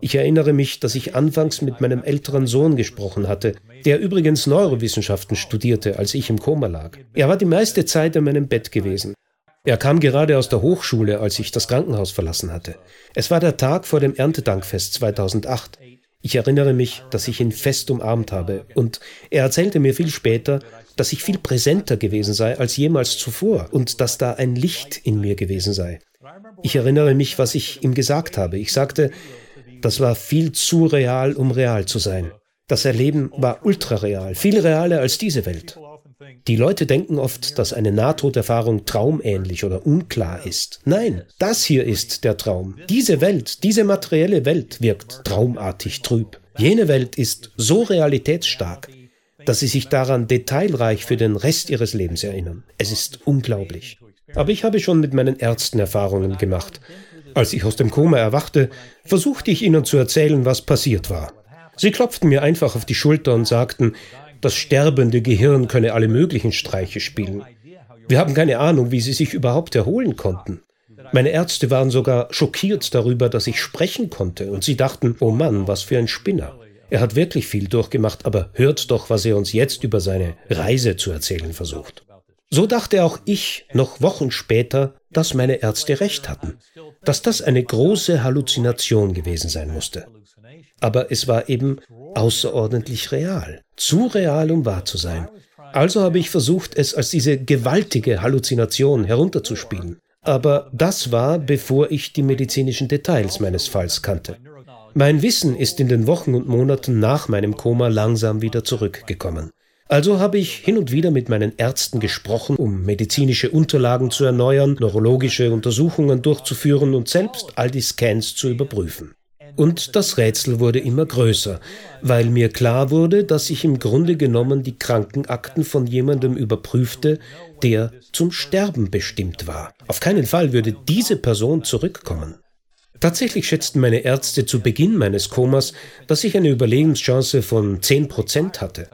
Ich erinnere mich, dass ich anfangs mit meinem älteren Sohn gesprochen hatte, der übrigens Neurowissenschaften studierte, als ich im Koma lag. Er war die meiste Zeit in meinem Bett gewesen. Er kam gerade aus der Hochschule, als ich das Krankenhaus verlassen hatte. Es war der Tag vor dem Erntedankfest 2008. Ich erinnere mich, dass ich ihn fest umarmt habe, und er erzählte mir viel später, dass ich viel präsenter gewesen sei als jemals zuvor und dass da ein Licht in mir gewesen sei. Ich erinnere mich, was ich ihm gesagt habe. Ich sagte, das war viel zu real, um real zu sein. Das Erleben war ultrareal, viel realer als diese Welt. Die Leute denken oft, dass eine Nahtoderfahrung traumähnlich oder unklar ist. Nein, das hier ist der Traum. Diese Welt, diese materielle Welt wirkt traumartig trüb. Jene Welt ist so realitätsstark, dass sie sich daran detailreich für den Rest ihres Lebens erinnern. Es ist unglaublich. Aber ich habe schon mit meinen Ärzten Erfahrungen gemacht. Als ich aus dem Koma erwachte, versuchte ich ihnen zu erzählen, was passiert war. Sie klopften mir einfach auf die Schulter und sagten, das sterbende Gehirn könne alle möglichen Streiche spielen. Wir haben keine Ahnung, wie sie sich überhaupt erholen konnten. Meine Ärzte waren sogar schockiert darüber, dass ich sprechen konnte, und sie dachten, oh Mann, was für ein Spinner. Er hat wirklich viel durchgemacht, aber hört doch, was er uns jetzt über seine Reise zu erzählen versucht. So dachte auch ich noch Wochen später, dass meine Ärzte recht hatten, dass das eine große Halluzination gewesen sein musste. Aber es war eben außerordentlich real, zu real, um wahr zu sein. Also habe ich versucht, es als diese gewaltige Halluzination herunterzuspielen. Aber das war, bevor ich die medizinischen Details meines Falls kannte. Mein Wissen ist in den Wochen und Monaten nach meinem Koma langsam wieder zurückgekommen. Also habe ich hin und wieder mit meinen Ärzten gesprochen, um medizinische Unterlagen zu erneuern, neurologische Untersuchungen durchzuführen und selbst all die Scans zu überprüfen. Und das Rätsel wurde immer größer, weil mir klar wurde, dass ich im Grunde genommen die Krankenakten von jemandem überprüfte, der zum Sterben bestimmt war. Auf keinen Fall würde diese Person zurückkommen. Tatsächlich schätzten meine Ärzte zu Beginn meines Komas, dass ich eine Überlebenschance von 10 Prozent hatte.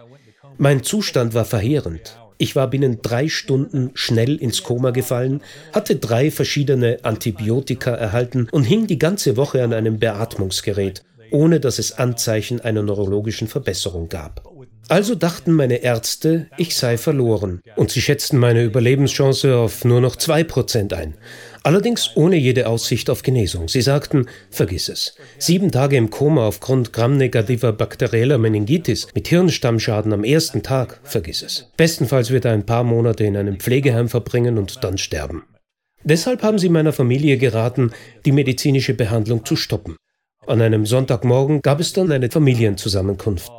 Mein Zustand war verheerend. Ich war binnen drei Stunden schnell ins Koma gefallen, hatte drei verschiedene Antibiotika erhalten und hing die ganze Woche an einem Beatmungsgerät, ohne dass es Anzeichen einer neurologischen Verbesserung gab. Also dachten meine Ärzte, ich sei verloren, und sie schätzten meine Überlebenschance auf nur noch zwei Prozent ein. Allerdings ohne jede Aussicht auf Genesung. Sie sagten, vergiss es. Sieben Tage im Koma aufgrund gramnegativer bakterieller Meningitis mit Hirnstammschaden am ersten Tag, vergiss es. Bestenfalls wird er ein paar Monate in einem Pflegeheim verbringen und dann sterben. Deshalb haben sie meiner Familie geraten, die medizinische Behandlung zu stoppen. An einem Sonntagmorgen gab es dann eine Familienzusammenkunft.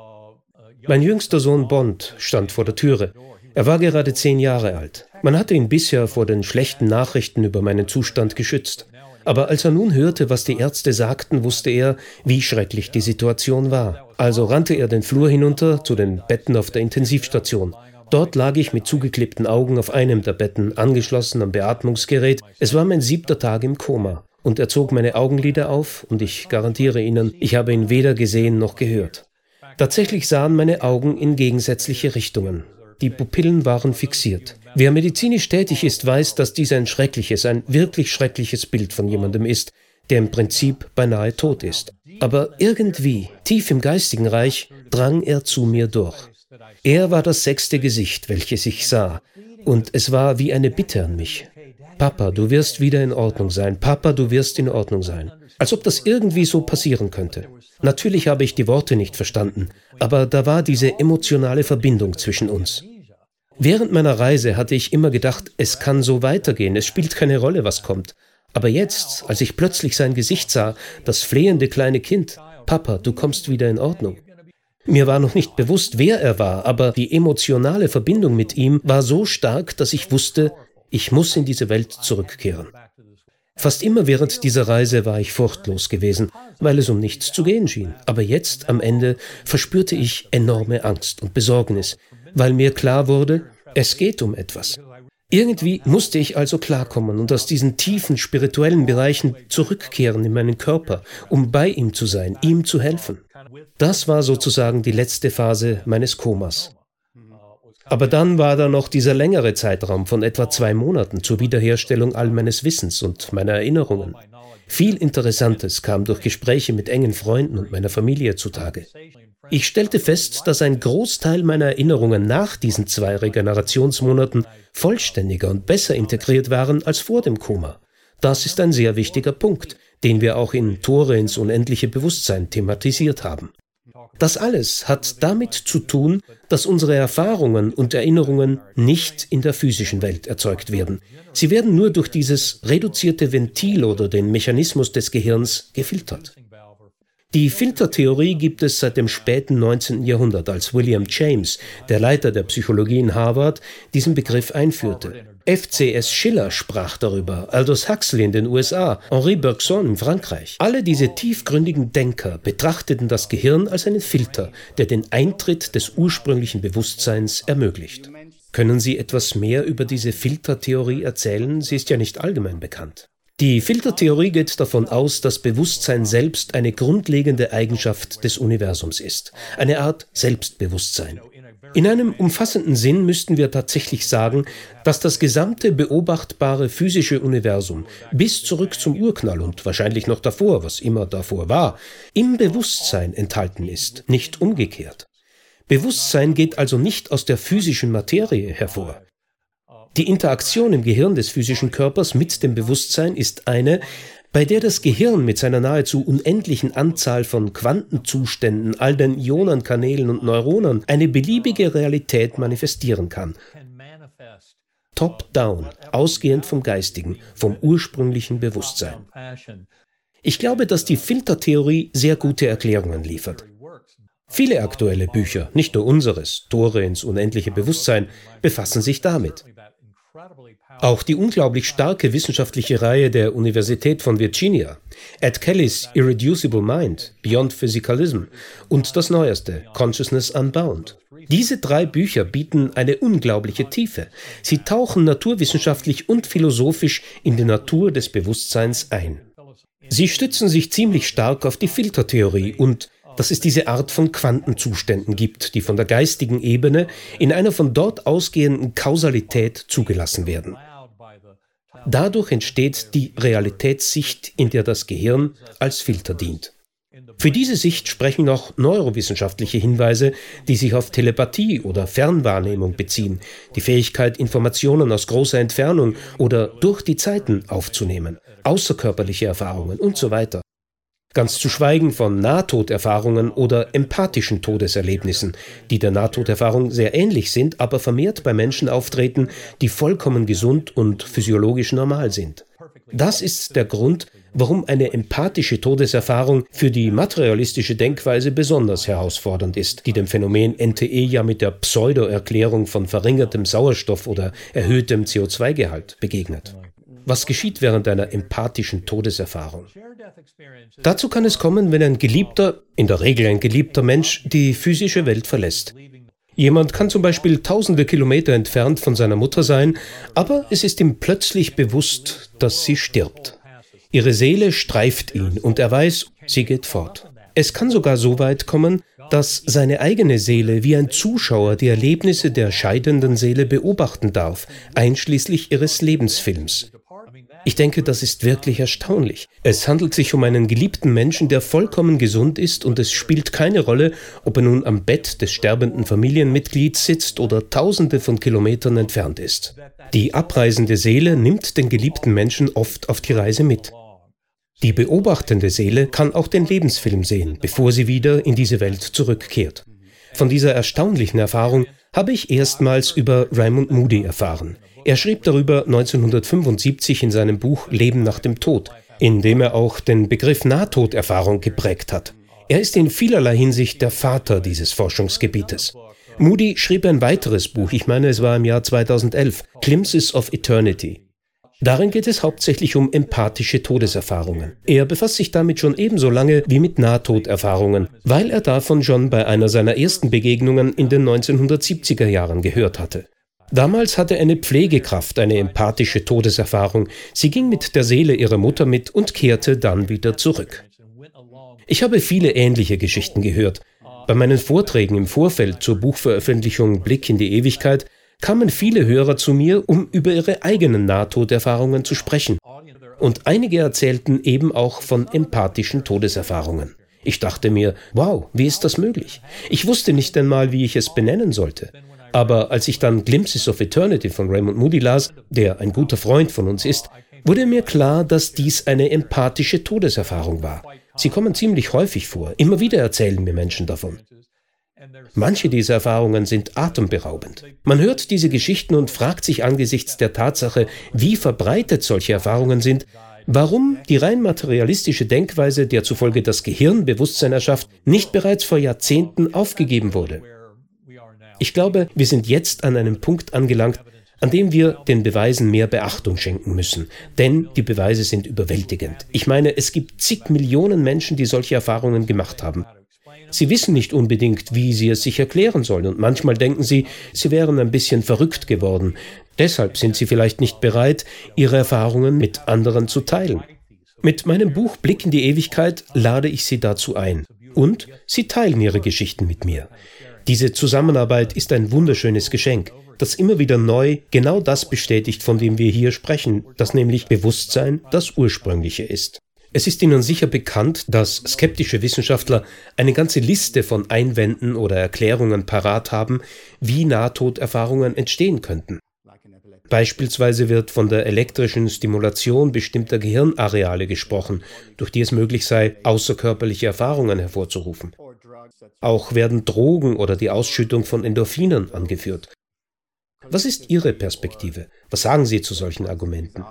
Mein jüngster Sohn Bond stand vor der Türe. Er war gerade zehn Jahre alt. Man hatte ihn bisher vor den schlechten Nachrichten über meinen Zustand geschützt. Aber als er nun hörte, was die Ärzte sagten, wusste er, wie schrecklich die Situation war. Also rannte er den Flur hinunter zu den Betten auf der Intensivstation. Dort lag ich mit zugeklebten Augen auf einem der Betten, angeschlossen am Beatmungsgerät. Es war mein siebter Tag im Koma. Und er zog meine Augenlider auf, und ich garantiere Ihnen, ich habe ihn weder gesehen noch gehört. Tatsächlich sahen meine Augen in gegensätzliche Richtungen. Die Pupillen waren fixiert. Wer medizinisch tätig ist, weiß, dass dies ein schreckliches, ein wirklich schreckliches Bild von jemandem ist, der im Prinzip beinahe tot ist. Aber irgendwie, tief im geistigen Reich, drang er zu mir durch. Er war das sechste Gesicht, welches ich sah, und es war wie eine Bitte an mich. Papa, du wirst wieder in Ordnung sein. Papa, du wirst in Ordnung sein. Als ob das irgendwie so passieren könnte. Natürlich habe ich die Worte nicht verstanden, aber da war diese emotionale Verbindung zwischen uns. Während meiner Reise hatte ich immer gedacht, es kann so weitergehen, es spielt keine Rolle, was kommt. Aber jetzt, als ich plötzlich sein Gesicht sah, das flehende kleine Kind, Papa, du kommst wieder in Ordnung. Mir war noch nicht bewusst, wer er war, aber die emotionale Verbindung mit ihm war so stark, dass ich wusste, ich muss in diese Welt zurückkehren. Fast immer während dieser Reise war ich furchtlos gewesen, weil es um nichts zu gehen schien. Aber jetzt, am Ende, verspürte ich enorme Angst und Besorgnis, weil mir klar wurde, es geht um etwas. Irgendwie musste ich also klarkommen und aus diesen tiefen spirituellen Bereichen zurückkehren in meinen Körper, um bei ihm zu sein, ihm zu helfen. Das war sozusagen die letzte Phase meines Komas. Aber dann war da noch dieser längere Zeitraum von etwa zwei Monaten zur Wiederherstellung all meines Wissens und meiner Erinnerungen. Viel Interessantes kam durch Gespräche mit engen Freunden und meiner Familie zutage. Ich stellte fest, dass ein Großteil meiner Erinnerungen nach diesen zwei Regenerationsmonaten vollständiger und besser integriert waren als vor dem Koma. Das ist ein sehr wichtiger Punkt, den wir auch in Tore ins unendliche Bewusstsein thematisiert haben. Das alles hat damit zu tun, dass unsere Erfahrungen und Erinnerungen nicht in der physischen Welt erzeugt werden. Sie werden nur durch dieses reduzierte Ventil oder den Mechanismus des Gehirns gefiltert. Die Filtertheorie gibt es seit dem späten 19. Jahrhundert, als William James, der Leiter der Psychologie in Harvard, diesen Begriff einführte. FCS Schiller sprach darüber, Aldous Huxley in den USA, Henri Bergson in Frankreich. Alle diese tiefgründigen Denker betrachteten das Gehirn als einen Filter, der den Eintritt des ursprünglichen Bewusstseins ermöglicht. Können Sie etwas mehr über diese Filtertheorie erzählen? Sie ist ja nicht allgemein bekannt. Die Filtertheorie geht davon aus, dass Bewusstsein selbst eine grundlegende Eigenschaft des Universums ist, eine Art Selbstbewusstsein. In einem umfassenden Sinn müssten wir tatsächlich sagen, dass das gesamte beobachtbare physische Universum bis zurück zum Urknall und wahrscheinlich noch davor, was immer davor war, im Bewusstsein enthalten ist, nicht umgekehrt. Bewusstsein geht also nicht aus der physischen Materie hervor. Die Interaktion im Gehirn des physischen Körpers mit dem Bewusstsein ist eine, bei der das Gehirn mit seiner nahezu unendlichen Anzahl von Quantenzuständen, all den Ionenkanälen und Neuronen eine beliebige Realität manifestieren kann. Top-down, ausgehend vom Geistigen, vom ursprünglichen Bewusstsein. Ich glaube, dass die Filtertheorie sehr gute Erklärungen liefert. Viele aktuelle Bücher, nicht nur unseres, Tore ins unendliche Bewusstsein, befassen sich damit. Auch die unglaublich starke wissenschaftliche Reihe der Universität von Virginia, Ed Kellys Irreducible Mind, Beyond Physicalism und das neueste, Consciousness Unbound. Diese drei Bücher bieten eine unglaubliche Tiefe. Sie tauchen naturwissenschaftlich und philosophisch in die Natur des Bewusstseins ein. Sie stützen sich ziemlich stark auf die Filtertheorie und dass es diese Art von Quantenzuständen gibt, die von der geistigen Ebene in einer von dort ausgehenden Kausalität zugelassen werden. Dadurch entsteht die Realitätssicht, in der das Gehirn als Filter dient. Für diese Sicht sprechen auch neurowissenschaftliche Hinweise, die sich auf Telepathie oder Fernwahrnehmung beziehen, die Fähigkeit, Informationen aus großer Entfernung oder durch die Zeiten aufzunehmen, außerkörperliche Erfahrungen und so weiter. Ganz zu schweigen von Nahtoderfahrungen oder empathischen Todeserlebnissen, die der Nahtoderfahrung sehr ähnlich sind, aber vermehrt bei Menschen auftreten, die vollkommen gesund und physiologisch normal sind. Das ist der Grund, warum eine empathische Todeserfahrung für die materialistische Denkweise besonders herausfordernd ist, die dem Phänomen NTE ja mit der Pseudo-Erklärung von verringertem Sauerstoff oder erhöhtem CO2-Gehalt begegnet. Was geschieht während einer empathischen Todeserfahrung? Dazu kann es kommen, wenn ein geliebter, in der Regel ein geliebter Mensch, die physische Welt verlässt. Jemand kann zum Beispiel tausende Kilometer entfernt von seiner Mutter sein, aber es ist ihm plötzlich bewusst, dass sie stirbt. Ihre Seele streift ihn und er weiß, sie geht fort. Es kann sogar so weit kommen, dass seine eigene Seele wie ein Zuschauer die Erlebnisse der scheidenden Seele beobachten darf, einschließlich ihres Lebensfilms. Ich denke, das ist wirklich erstaunlich. Es handelt sich um einen geliebten Menschen, der vollkommen gesund ist und es spielt keine Rolle, ob er nun am Bett des sterbenden Familienmitglieds sitzt oder tausende von Kilometern entfernt ist. Die abreisende Seele nimmt den geliebten Menschen oft auf die Reise mit. Die beobachtende Seele kann auch den Lebensfilm sehen, bevor sie wieder in diese Welt zurückkehrt. Von dieser erstaunlichen Erfahrung habe ich erstmals über Raymond Moody erfahren. Er schrieb darüber 1975 in seinem Buch Leben nach dem Tod, in dem er auch den Begriff Nahtoderfahrung geprägt hat. Er ist in vielerlei Hinsicht der Vater dieses Forschungsgebietes. Moody schrieb ein weiteres Buch, ich meine es war im Jahr 2011, Glimpses of Eternity. Darin geht es hauptsächlich um empathische Todeserfahrungen. Er befasst sich damit schon ebenso lange wie mit Nahtoderfahrungen, weil er davon schon bei einer seiner ersten Begegnungen in den 1970er Jahren gehört hatte. Damals hatte eine Pflegekraft eine empathische Todeserfahrung. Sie ging mit der Seele ihrer Mutter mit und kehrte dann wieder zurück. Ich habe viele ähnliche Geschichten gehört. Bei meinen Vorträgen im Vorfeld zur Buchveröffentlichung Blick in die Ewigkeit kamen viele Hörer zu mir, um über ihre eigenen Nahtoderfahrungen zu sprechen. Und einige erzählten eben auch von empathischen Todeserfahrungen. Ich dachte mir, wow, wie ist das möglich? Ich wusste nicht einmal, wie ich es benennen sollte. Aber als ich dann Glimpses of Eternity von Raymond Moody las, der ein guter Freund von uns ist, wurde mir klar, dass dies eine empathische Todeserfahrung war. Sie kommen ziemlich häufig vor. Immer wieder erzählen mir Menschen davon. Manche dieser Erfahrungen sind atemberaubend. Man hört diese Geschichten und fragt sich angesichts der Tatsache, wie verbreitet solche Erfahrungen sind, Warum die rein materialistische Denkweise, der zufolge das Gehirn Bewusstsein erschafft, nicht bereits vor Jahrzehnten aufgegeben wurde? Ich glaube, wir sind jetzt an einem Punkt angelangt, an dem wir den Beweisen mehr Beachtung schenken müssen. Denn die Beweise sind überwältigend. Ich meine, es gibt zig Millionen Menschen, die solche Erfahrungen gemacht haben. Sie wissen nicht unbedingt, wie sie es sich erklären sollen, und manchmal denken sie, sie wären ein bisschen verrückt geworden. Deshalb sind sie vielleicht nicht bereit, ihre Erfahrungen mit anderen zu teilen. Mit meinem Buch Blick in die Ewigkeit lade ich sie dazu ein. Und sie teilen ihre Geschichten mit mir. Diese Zusammenarbeit ist ein wunderschönes Geschenk das immer wieder neu genau das bestätigt, von dem wir hier sprechen, dass nämlich Bewusstsein das Ursprüngliche ist. Es ist Ihnen sicher bekannt, dass skeptische Wissenschaftler eine ganze Liste von Einwänden oder Erklärungen parat haben, wie Nahtoderfahrungen entstehen könnten. Beispielsweise wird von der elektrischen Stimulation bestimmter Gehirnareale gesprochen, durch die es möglich sei, außerkörperliche Erfahrungen hervorzurufen. Auch werden Drogen oder die Ausschüttung von Endorphinen angeführt. Was ist Ihre Perspektive? Was sagen Sie zu solchen Argumenten?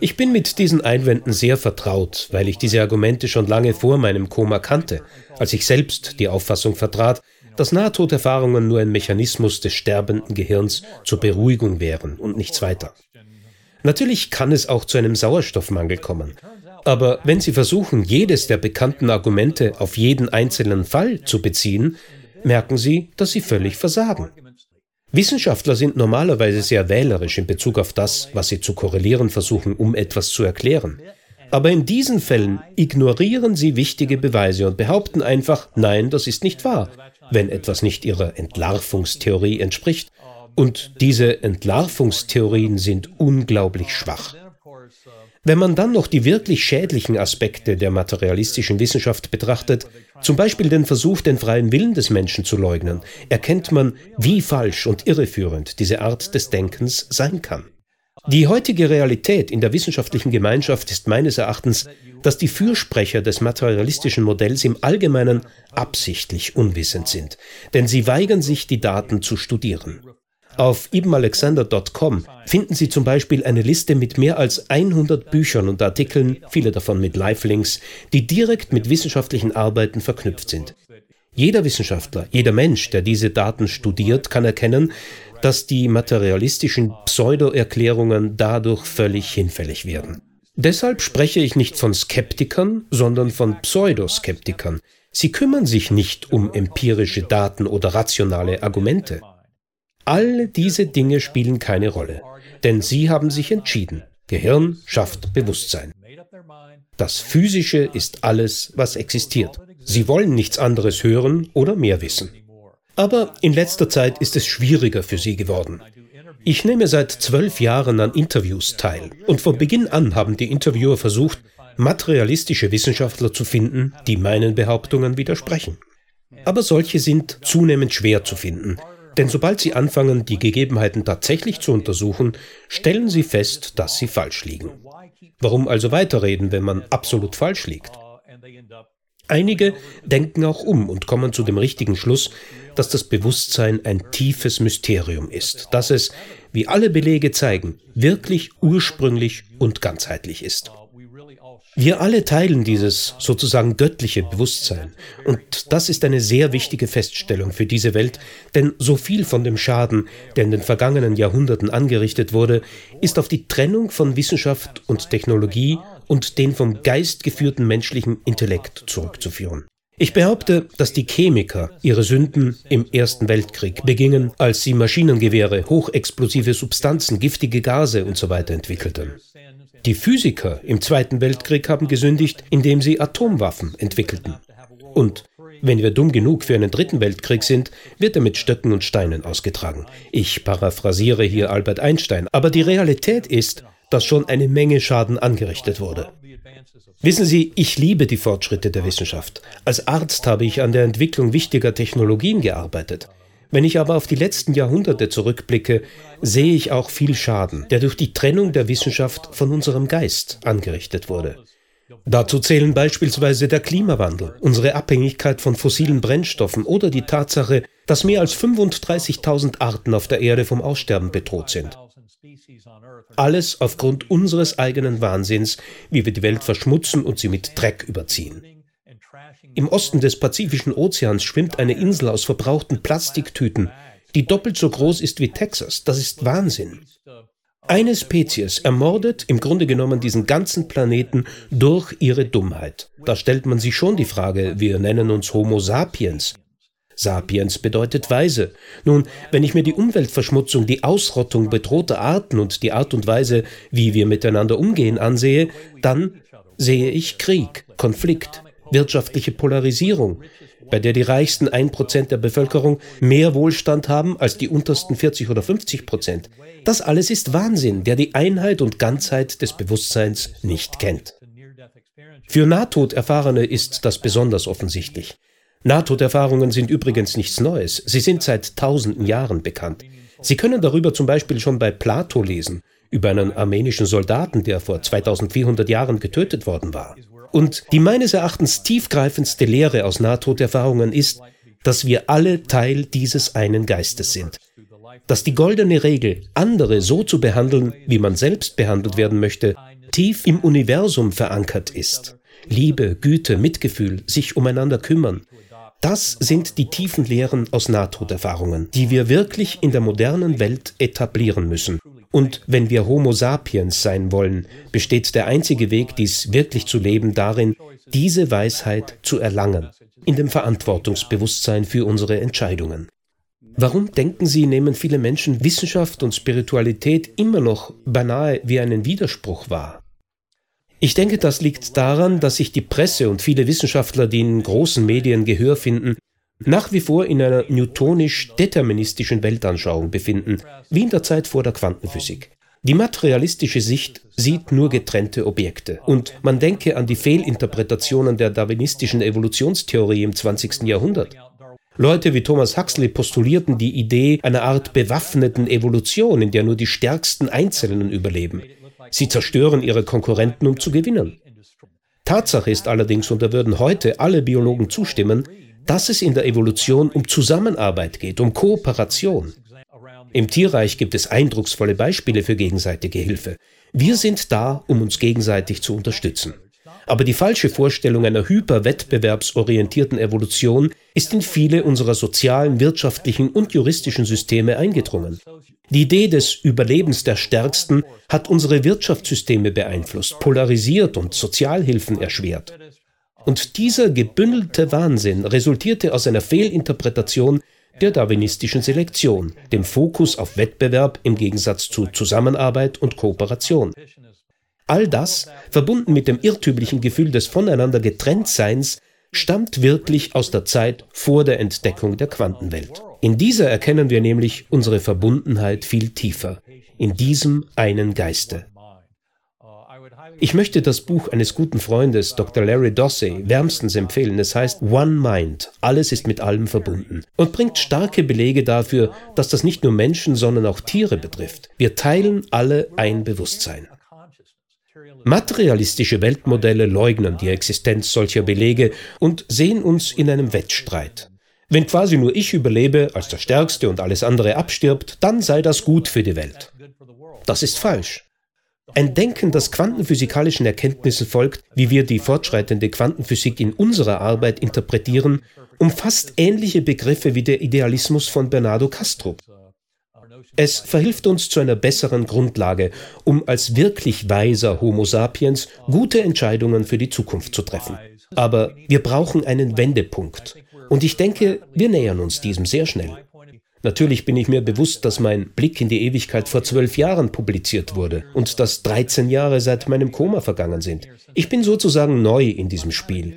Ich bin mit diesen Einwänden sehr vertraut, weil ich diese Argumente schon lange vor meinem Koma kannte, als ich selbst die Auffassung vertrat, dass Nahtoderfahrungen nur ein Mechanismus des sterbenden Gehirns zur Beruhigung wären und nichts weiter. Natürlich kann es auch zu einem Sauerstoffmangel kommen. Aber wenn Sie versuchen, jedes der bekannten Argumente auf jeden einzelnen Fall zu beziehen, merken Sie, dass Sie völlig versagen. Wissenschaftler sind normalerweise sehr wählerisch in Bezug auf das, was sie zu korrelieren versuchen, um etwas zu erklären. Aber in diesen Fällen ignorieren sie wichtige Beweise und behaupten einfach, nein, das ist nicht wahr, wenn etwas nicht ihrer Entlarvungstheorie entspricht. Und diese Entlarvungstheorien sind unglaublich schwach. Wenn man dann noch die wirklich schädlichen Aspekte der materialistischen Wissenschaft betrachtet, zum Beispiel den Versuch, den freien Willen des Menschen zu leugnen, erkennt man, wie falsch und irreführend diese Art des Denkens sein kann. Die heutige Realität in der wissenschaftlichen Gemeinschaft ist meines Erachtens, dass die Fürsprecher des materialistischen Modells im Allgemeinen absichtlich unwissend sind, denn sie weigern sich, die Daten zu studieren. Auf ibenalexander.com finden Sie zum Beispiel eine Liste mit mehr als 100 Büchern und Artikeln, viele davon mit Live-Links, die direkt mit wissenschaftlichen Arbeiten verknüpft sind. Jeder Wissenschaftler, jeder Mensch, der diese Daten studiert, kann erkennen, dass die materialistischen Pseudo-Erklärungen dadurch völlig hinfällig werden. Deshalb spreche ich nicht von Skeptikern, sondern von Pseudoskeptikern. Sie kümmern sich nicht um empirische Daten oder rationale Argumente. All diese Dinge spielen keine Rolle, denn sie haben sich entschieden. Gehirn schafft Bewusstsein. Das Physische ist alles, was existiert. Sie wollen nichts anderes hören oder mehr wissen. Aber in letzter Zeit ist es schwieriger für sie geworden. Ich nehme seit zwölf Jahren an Interviews teil und von Beginn an haben die Interviewer versucht, materialistische Wissenschaftler zu finden, die meinen Behauptungen widersprechen. Aber solche sind zunehmend schwer zu finden, denn sobald Sie anfangen, die Gegebenheiten tatsächlich zu untersuchen, stellen Sie fest, dass Sie falsch liegen. Warum also weiterreden, wenn man absolut falsch liegt? Einige denken auch um und kommen zu dem richtigen Schluss, dass das Bewusstsein ein tiefes Mysterium ist, dass es, wie alle Belege zeigen, wirklich ursprünglich und ganzheitlich ist. Wir alle teilen dieses sozusagen göttliche Bewusstsein. Und das ist eine sehr wichtige Feststellung für diese Welt, denn so viel von dem Schaden, der in den vergangenen Jahrhunderten angerichtet wurde, ist auf die Trennung von Wissenschaft und Technologie und den vom Geist geführten menschlichen Intellekt zurückzuführen. Ich behaupte, dass die Chemiker ihre Sünden im Ersten Weltkrieg begingen, als sie Maschinengewehre, hochexplosive Substanzen, giftige Gase usw. So entwickelten. Die Physiker im Zweiten Weltkrieg haben gesündigt, indem sie Atomwaffen entwickelten. Und wenn wir dumm genug für einen dritten Weltkrieg sind, wird er mit Stöcken und Steinen ausgetragen. Ich paraphrasiere hier Albert Einstein, aber die Realität ist, dass schon eine Menge Schaden angerichtet wurde. Wissen Sie, ich liebe die Fortschritte der Wissenschaft. Als Arzt habe ich an der Entwicklung wichtiger Technologien gearbeitet. Wenn ich aber auf die letzten Jahrhunderte zurückblicke, sehe ich auch viel Schaden, der durch die Trennung der Wissenschaft von unserem Geist angerichtet wurde. Dazu zählen beispielsweise der Klimawandel, unsere Abhängigkeit von fossilen Brennstoffen oder die Tatsache, dass mehr als 35.000 Arten auf der Erde vom Aussterben bedroht sind. Alles aufgrund unseres eigenen Wahnsinns, wie wir die Welt verschmutzen und sie mit Dreck überziehen. Im Osten des Pazifischen Ozeans schwimmt eine Insel aus verbrauchten Plastiktüten, die doppelt so groß ist wie Texas. Das ist Wahnsinn. Eine Spezies ermordet im Grunde genommen diesen ganzen Planeten durch ihre Dummheit. Da stellt man sich schon die Frage, wir nennen uns Homo sapiens. Sapiens bedeutet weise. Nun, wenn ich mir die Umweltverschmutzung, die Ausrottung bedrohter Arten und die Art und Weise, wie wir miteinander umgehen, ansehe, dann sehe ich Krieg, Konflikt, wirtschaftliche Polarisierung, bei der die reichsten 1% der Bevölkerung mehr Wohlstand haben als die untersten 40 oder 50 Prozent. Das alles ist Wahnsinn, der die Einheit und Ganzheit des Bewusstseins nicht kennt. Für Nahtoderfahrene ist das besonders offensichtlich. Nahtoderfahrungen sind übrigens nichts Neues. Sie sind seit tausenden Jahren bekannt. Sie können darüber zum Beispiel schon bei Plato lesen, über einen armenischen Soldaten, der vor 2400 Jahren getötet worden war. Und die meines Erachtens tiefgreifendste Lehre aus Nahtoderfahrungen ist, dass wir alle Teil dieses einen Geistes sind. Dass die goldene Regel, andere so zu behandeln, wie man selbst behandelt werden möchte, tief im Universum verankert ist. Liebe, Güte, Mitgefühl, sich umeinander kümmern, das sind die tiefen Lehren aus Nahtoderfahrungen, die wir wirklich in der modernen Welt etablieren müssen. Und wenn wir Homo sapiens sein wollen, besteht der einzige Weg, dies wirklich zu leben, darin, diese Weisheit zu erlangen, in dem Verantwortungsbewusstsein für unsere Entscheidungen. Warum denken Sie, nehmen viele Menschen Wissenschaft und Spiritualität immer noch beinahe wie einen Widerspruch wahr? Ich denke, das liegt daran, dass sich die Presse und viele Wissenschaftler, die in großen Medien Gehör finden, nach wie vor in einer newtonisch-deterministischen Weltanschauung befinden, wie in der Zeit vor der Quantenphysik. Die materialistische Sicht sieht nur getrennte Objekte. Und man denke an die Fehlinterpretationen der darwinistischen Evolutionstheorie im 20. Jahrhundert. Leute wie Thomas Huxley postulierten die Idee einer Art bewaffneten Evolution, in der nur die stärksten Einzelnen überleben. Sie zerstören ihre Konkurrenten, um zu gewinnen. Tatsache ist allerdings, und da würden heute alle Biologen zustimmen, dass es in der Evolution um Zusammenarbeit geht, um Kooperation. Im Tierreich gibt es eindrucksvolle Beispiele für gegenseitige Hilfe. Wir sind da, um uns gegenseitig zu unterstützen. Aber die falsche Vorstellung einer hyperwettbewerbsorientierten Evolution ist in viele unserer sozialen, wirtschaftlichen und juristischen Systeme eingedrungen. Die Idee des Überlebens der Stärksten hat unsere Wirtschaftssysteme beeinflusst, polarisiert und Sozialhilfen erschwert. Und dieser gebündelte Wahnsinn resultierte aus einer Fehlinterpretation der darwinistischen Selektion, dem Fokus auf Wettbewerb im Gegensatz zu Zusammenarbeit und Kooperation. All das, verbunden mit dem irrtümlichen Gefühl des voneinander Getrenntseins, stammt wirklich aus der Zeit vor der Entdeckung der Quantenwelt. In dieser erkennen wir nämlich unsere Verbundenheit viel tiefer, in diesem einen Geiste. Ich möchte das Buch eines guten Freundes, Dr. Larry Dossey, wärmstens empfehlen. Es heißt One Mind, alles ist mit allem verbunden und bringt starke Belege dafür, dass das nicht nur Menschen, sondern auch Tiere betrifft. Wir teilen alle ein Bewusstsein. Materialistische Weltmodelle leugnen die Existenz solcher Belege und sehen uns in einem Wettstreit. Wenn quasi nur ich überlebe, als der Stärkste und alles andere abstirbt, dann sei das gut für die Welt. Das ist falsch. Ein Denken, das quantenphysikalischen Erkenntnissen folgt, wie wir die fortschreitende Quantenphysik in unserer Arbeit interpretieren, umfasst ähnliche Begriffe wie der Idealismus von Bernardo Castro. Es verhilft uns zu einer besseren Grundlage, um als wirklich weiser Homo sapiens gute Entscheidungen für die Zukunft zu treffen. Aber wir brauchen einen Wendepunkt. Und ich denke, wir nähern uns diesem sehr schnell. Natürlich bin ich mir bewusst, dass mein Blick in die Ewigkeit vor zwölf Jahren publiziert wurde und dass 13 Jahre seit meinem Koma vergangen sind. Ich bin sozusagen neu in diesem Spiel.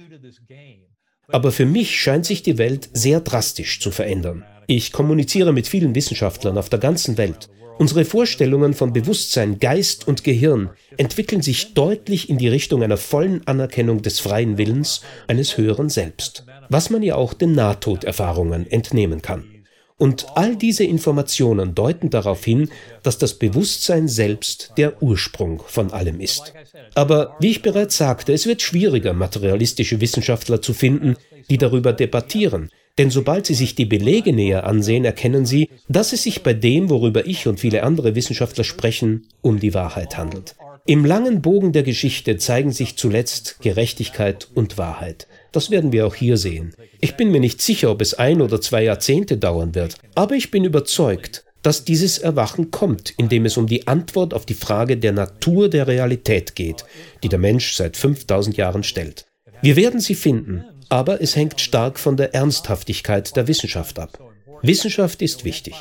Aber für mich scheint sich die Welt sehr drastisch zu verändern. Ich kommuniziere mit vielen Wissenschaftlern auf der ganzen Welt. Unsere Vorstellungen von Bewusstsein, Geist und Gehirn entwickeln sich deutlich in die Richtung einer vollen Anerkennung des freien Willens eines höheren Selbst, was man ja auch den Nahtoderfahrungen entnehmen kann. Und all diese Informationen deuten darauf hin, dass das Bewusstsein selbst der Ursprung von allem ist. Aber wie ich bereits sagte, es wird schwieriger, materialistische Wissenschaftler zu finden, die darüber debattieren, Denn sobald Sie sich die Belege näher ansehen, erkennen Sie, dass es sich bei dem, worüber ich und viele andere Wissenschaftler sprechen, um die Wahrheit handelt. Im langen Bogen der Geschichte zeigen sich zuletzt Gerechtigkeit und Wahrheit. Das werden wir auch hier sehen. Ich bin mir nicht sicher, ob es ein oder zwei Jahrzehnte dauern wird, aber ich bin überzeugt, dass dieses Erwachen kommt, indem es um die Antwort auf die Frage der Natur der Realität geht, die der Mensch seit 5000 Jahren stellt. Wir werden sie finden, aber es hängt stark von der Ernsthaftigkeit der Wissenschaft ab. Wissenschaft ist wichtig.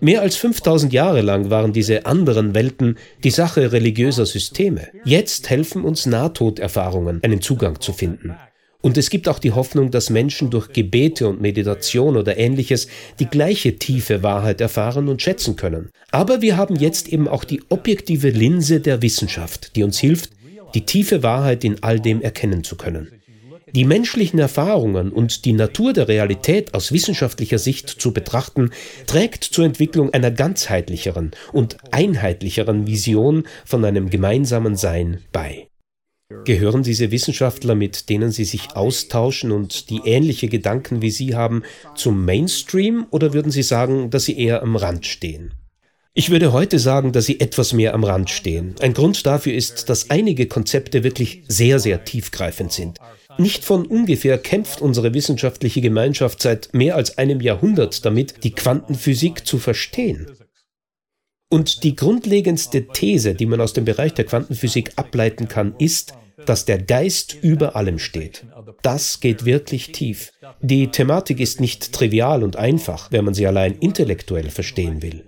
Mehr als 5000 Jahre lang waren diese anderen Welten die Sache religiöser Systeme. Jetzt helfen uns Nahtoderfahrungen, einen Zugang zu finden. Und es gibt auch die Hoffnung, dass Menschen durch Gebete und Meditation oder ähnliches die gleiche tiefe Wahrheit erfahren und schätzen können. Aber wir haben jetzt eben auch die objektive Linse der Wissenschaft, die uns hilft, die tiefe Wahrheit in all dem erkennen zu können. Die menschlichen Erfahrungen und die Natur der Realität aus wissenschaftlicher Sicht zu betrachten, trägt zur Entwicklung einer ganzheitlicheren und einheitlicheren Vision von einem gemeinsamen Sein bei. Gehören diese Wissenschaftler, mit denen Sie sich austauschen und die ähnliche Gedanken wie Sie haben, zum Mainstream oder würden Sie sagen, dass sie eher am Rand stehen? Ich würde heute sagen, dass sie etwas mehr am Rand stehen. Ein Grund dafür ist, dass einige Konzepte wirklich sehr, sehr tiefgreifend sind. Nicht von ungefähr kämpft unsere wissenschaftliche Gemeinschaft seit mehr als einem Jahrhundert damit, die Quantenphysik zu verstehen. Und die grundlegendste These, die man aus dem Bereich der Quantenphysik ableiten kann, ist, dass der Geist über allem steht. Das geht wirklich tief. Die Thematik ist nicht trivial und einfach, wenn man sie allein intellektuell verstehen will.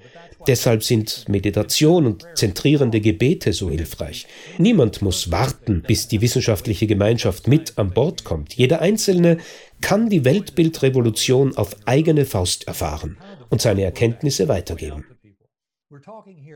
Deshalb sind Meditation und zentrierende Gebete so hilfreich. Niemand muss warten, bis die wissenschaftliche Gemeinschaft mit an Bord kommt. Jeder Einzelne kann die Weltbildrevolution auf eigene Faust erfahren und seine Erkenntnisse weitergeben.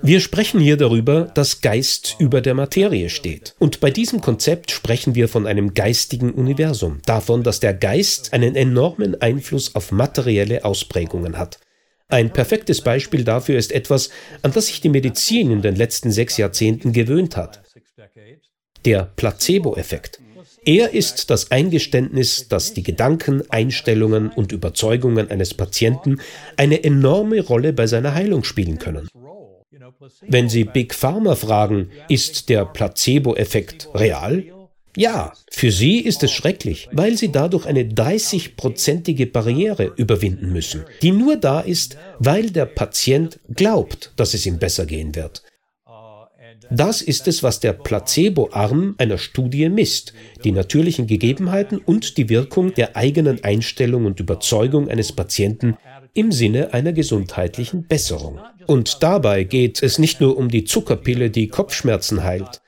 Wir sprechen hier darüber, dass Geist über der Materie steht. Und bei diesem Konzept sprechen wir von einem geistigen Universum, davon, dass der Geist einen enormen Einfluss auf materielle Ausprägungen hat. Ein perfektes Beispiel dafür ist etwas, an das sich die Medizin in den letzten sechs Jahrzehnten gewöhnt hat. Der Placebo-Effekt. Er ist das Eingeständnis, dass die Gedanken, Einstellungen und Überzeugungen eines Patienten eine enorme Rolle bei seiner Heilung spielen können. Wenn Sie Big Pharma fragen, ist der Placebo-Effekt real? Ja, für sie ist es schrecklich, weil sie dadurch eine 30-prozentige Barriere überwinden müssen, die nur da ist, weil der Patient glaubt, dass es ihm besser gehen wird. Das ist es, was der Placebo-Arm einer Studie misst, die natürlichen Gegebenheiten und die Wirkung der eigenen Einstellung und Überzeugung eines Patienten im Sinne einer gesundheitlichen Besserung. Und dabei geht es nicht nur um die Zuckerpille, die Kopfschmerzen heilt.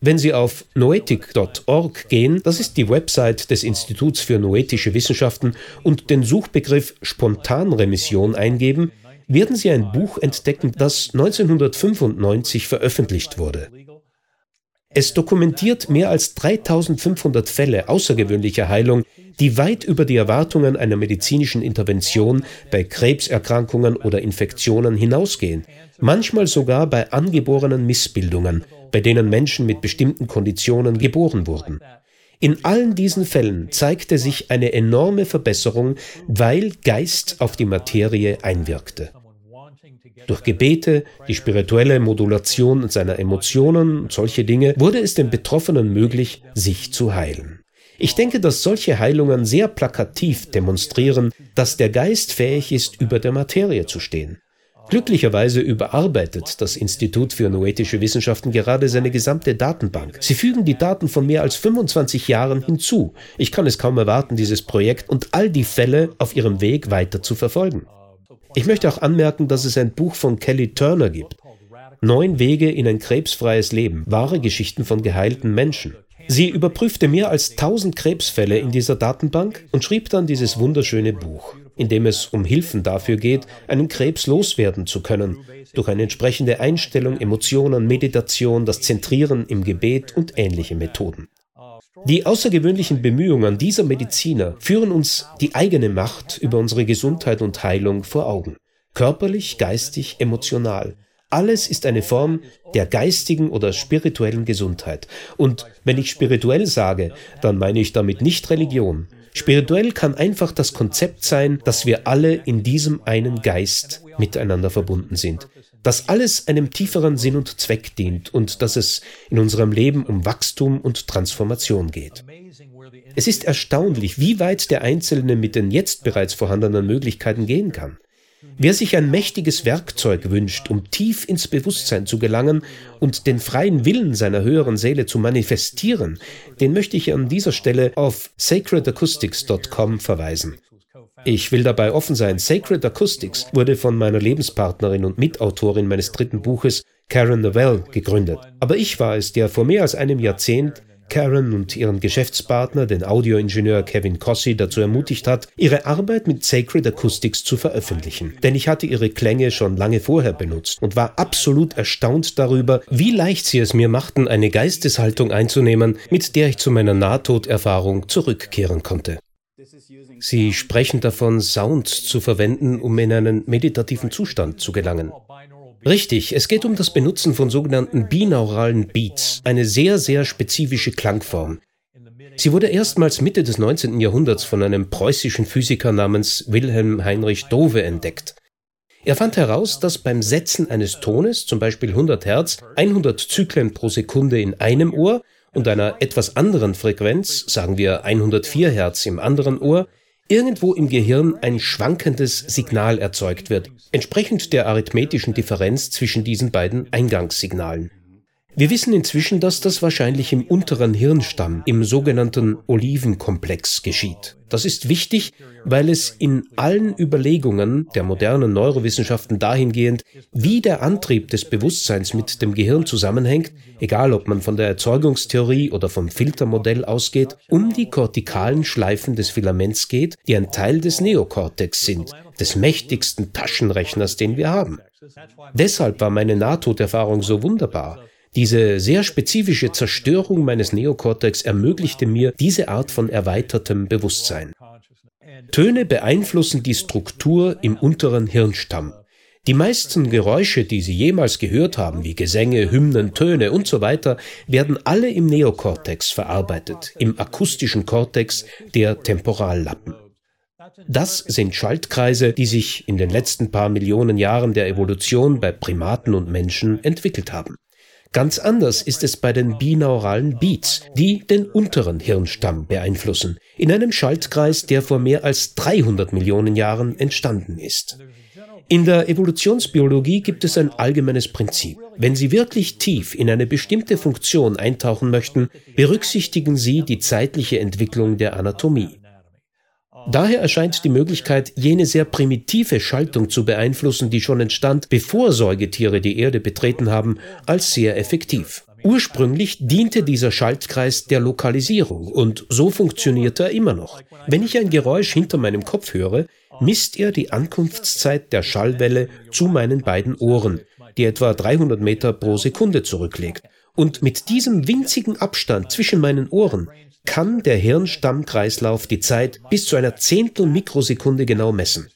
Wenn Sie auf noetic.org gehen, das ist die Website des Instituts für Noetische Wissenschaften, und den Suchbegriff Spontanremission eingeben, werden Sie ein Buch entdecken, das 1995 veröffentlicht wurde. Es dokumentiert mehr als 3500 Fälle außergewöhnlicher Heilung, die weit über die Erwartungen einer medizinischen Intervention bei Krebserkrankungen oder Infektionen hinausgehen, manchmal sogar bei angeborenen Missbildungen, bei denen Menschen mit bestimmten Konditionen geboren wurden. In allen diesen Fällen zeigte sich eine enorme Verbesserung, weil Geist auf die Materie einwirkte. Durch Gebete, die spirituelle Modulation seiner Emotionen und solche Dinge wurde es den Betroffenen möglich, sich zu heilen. Ich denke, dass solche Heilungen sehr plakativ demonstrieren, dass der Geist fähig ist, über der Materie zu stehen. Glücklicherweise überarbeitet das Institut für Noetische Wissenschaften gerade seine gesamte Datenbank. Sie fügen die Daten von mehr als 25 Jahren hinzu. Ich kann es kaum erwarten, dieses Projekt und all die Fälle auf ihrem Weg weiter zu verfolgen. Ich möchte auch anmerken, dass es ein Buch von Kelly Turner gibt. Neun Wege in ein krebsfreies Leben. Wahre Geschichten von geheilten Menschen. Sie überprüfte mehr als 1000 Krebsfälle in dieser Datenbank und schrieb dann dieses wunderschöne Buch in dem es um Hilfen dafür geht, einen Krebs loswerden zu können, durch eine entsprechende Einstellung, Emotionen, Meditation, das Zentrieren im Gebet und ähnliche Methoden. Die außergewöhnlichen Bemühungen dieser Mediziner führen uns die eigene Macht über unsere Gesundheit und Heilung vor Augen. Körperlich, geistig, emotional. Alles ist eine Form der geistigen oder spirituellen Gesundheit. Und wenn ich spirituell sage, dann meine ich damit nicht Religion, Spirituell kann einfach das Konzept sein, dass wir alle in diesem einen Geist miteinander verbunden sind, dass alles einem tieferen Sinn und Zweck dient und dass es in unserem Leben um Wachstum und Transformation geht. Es ist erstaunlich, wie weit der Einzelne mit den jetzt bereits vorhandenen Möglichkeiten gehen kann. Wer sich ein mächtiges Werkzeug wünscht, um tief ins Bewusstsein zu gelangen und den freien Willen seiner höheren Seele zu manifestieren, den möchte ich an dieser Stelle auf sacredacoustics.com verweisen. Ich will dabei offen sein, Sacred Acoustics wurde von meiner Lebenspartnerin und Mitautorin meines dritten Buches, Karen Novell, gegründet. Aber ich war es, der vor mehr als einem Jahrzehnt Karen und ihren Geschäftspartner, den Audioingenieur Kevin Cossi, dazu ermutigt hat, ihre Arbeit mit Sacred Acoustics zu veröffentlichen. Denn ich hatte ihre Klänge schon lange vorher benutzt und war absolut erstaunt darüber, wie leicht sie es mir machten, eine Geisteshaltung einzunehmen, mit der ich zu meiner Nahtoderfahrung zurückkehren konnte. Sie sprechen davon, Sounds zu verwenden, um in einen meditativen Zustand zu gelangen. Richtig, es geht um das Benutzen von sogenannten binauralen Beats, eine sehr, sehr spezifische Klangform. Sie wurde erstmals Mitte des 19. Jahrhunderts von einem preußischen Physiker namens Wilhelm Heinrich Dove entdeckt. Er fand heraus, dass beim Setzen eines Tones, zum Beispiel 100 Hertz, 100 Zyklen pro Sekunde in einem Ohr und einer etwas anderen Frequenz, sagen wir 104 Hertz im anderen Ohr, irgendwo im Gehirn ein schwankendes Signal erzeugt wird, entsprechend der arithmetischen Differenz zwischen diesen beiden Eingangssignalen. Wir wissen inzwischen, dass das wahrscheinlich im unteren Hirnstamm, im sogenannten Olivenkomplex geschieht. Das ist wichtig, weil es in allen Überlegungen der modernen Neurowissenschaften dahingehend, wie der Antrieb des Bewusstseins mit dem Gehirn zusammenhängt, egal ob man von der Erzeugungstheorie oder vom Filtermodell ausgeht, um die kortikalen Schleifen des Filaments geht, die ein Teil des Neokortex sind, des mächtigsten Taschenrechners, den wir haben. Deshalb war meine Nahtoderfahrung so wunderbar. Diese sehr spezifische Zerstörung meines Neokortex ermöglichte mir diese Art von erweitertem Bewusstsein. Töne beeinflussen die Struktur im unteren Hirnstamm. Die meisten Geräusche, die Sie jemals gehört haben, wie Gesänge, Hymnen, Töne und so weiter, werden alle im Neokortex verarbeitet, im akustischen Kortex der Temporallappen. Das sind Schaltkreise, die sich in den letzten paar Millionen Jahren der Evolution bei Primaten und Menschen entwickelt haben. Ganz anders ist es bei den binauralen Beats, die den unteren Hirnstamm beeinflussen, in einem Schaltkreis, der vor mehr als 300 Millionen Jahren entstanden ist. In der Evolutionsbiologie gibt es ein allgemeines Prinzip. Wenn Sie wirklich tief in eine bestimmte Funktion eintauchen möchten, berücksichtigen Sie die zeitliche Entwicklung der Anatomie. Daher erscheint die Möglichkeit, jene sehr primitive Schaltung zu beeinflussen, die schon entstand, bevor Säugetiere die Erde betreten haben, als sehr effektiv. Ursprünglich diente dieser Schaltkreis der Lokalisierung und so funktioniert er immer noch. Wenn ich ein Geräusch hinter meinem Kopf höre, misst er die Ankunftszeit der Schallwelle zu meinen beiden Ohren, die etwa 300 Meter pro Sekunde zurücklegt. Und mit diesem winzigen Abstand zwischen meinen Ohren kann der Hirnstammkreislauf die Zeit bis zu einer Zehntel Mikrosekunde genau messen.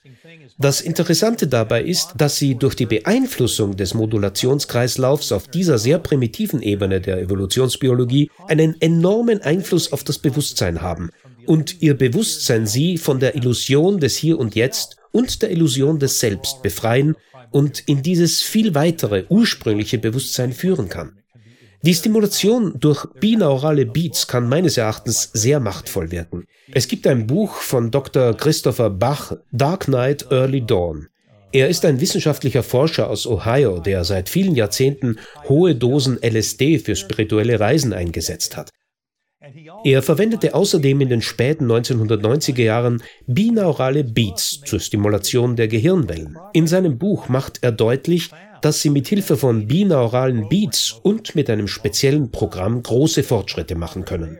Das Interessante dabei ist, dass sie durch die Beeinflussung des Modulationskreislaufs auf dieser sehr primitiven Ebene der Evolutionsbiologie einen enormen Einfluss auf das Bewusstsein haben und ihr Bewusstsein sie von der Illusion des Hier und Jetzt und der Illusion des Selbst befreien und in dieses viel weitere ursprüngliche Bewusstsein führen kann. Die Stimulation durch binaurale Beats kann meines Erachtens sehr machtvoll wirken. Es gibt ein Buch von Dr. Christopher Bach, Dark Night, Early Dawn. Er ist ein wissenschaftlicher Forscher aus Ohio, der seit vielen Jahrzehnten hohe Dosen LSD für spirituelle Reisen eingesetzt hat. Er verwendete außerdem in den späten 1990er Jahren binaurale Beats zur Stimulation der Gehirnwellen. In seinem Buch macht er deutlich, dass sie mit Hilfe von binauralen Beats und mit einem speziellen Programm große Fortschritte machen können.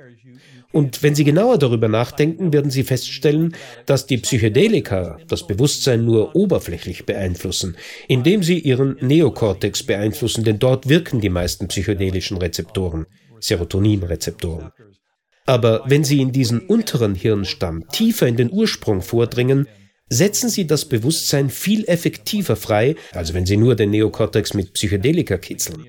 Und wenn Sie genauer darüber nachdenken, werden Sie feststellen, dass die Psychedelika das Bewusstsein nur oberflächlich beeinflussen, indem sie Ihren Neokortex beeinflussen, denn dort wirken die meisten psychedelischen Rezeptoren, Serotoninrezeptoren. Aber wenn Sie in diesen unteren Hirnstamm tiefer in den Ursprung vordringen, setzen sie das Bewusstsein viel effektiver frei, als wenn sie nur den Neokortex mit Psychedelika kitzeln.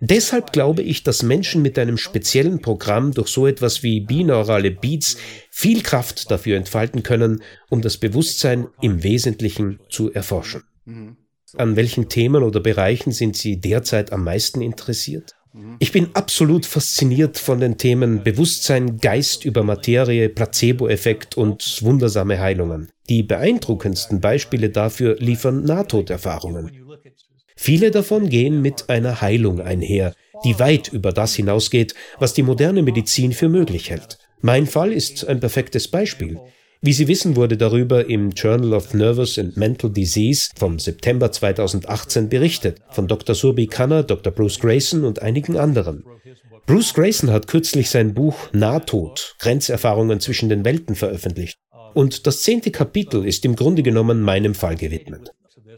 Deshalb glaube ich, dass Menschen mit einem speziellen Programm durch so etwas wie binaurale Beats viel Kraft dafür entfalten können, um das Bewusstsein im Wesentlichen zu erforschen. An welchen Themen oder Bereichen sind Sie derzeit am meisten interessiert? Ich bin absolut fasziniert von den Themen Bewusstsein, Geist über Materie, Placebo-Effekt und wundersame Heilungen. Die beeindruckendsten Beispiele dafür liefern Nahtoderfahrungen. Viele davon gehen mit einer Heilung einher, die weit über das hinausgeht, was die moderne Medizin für möglich hält. Mein Fall ist ein perfektes Beispiel. Wie Sie wissen, wurde darüber im Journal of Nervous and Mental Disease vom September 2018 berichtet, von Dr. Surbi Khanna, Dr. Bruce Grayson und einigen anderen. Bruce Grayson hat kürzlich sein Buch Nahtod, Grenzerfahrungen zwischen den Welten veröffentlicht. Und das zehnte Kapitel ist im Grunde genommen meinem Fall gewidmet.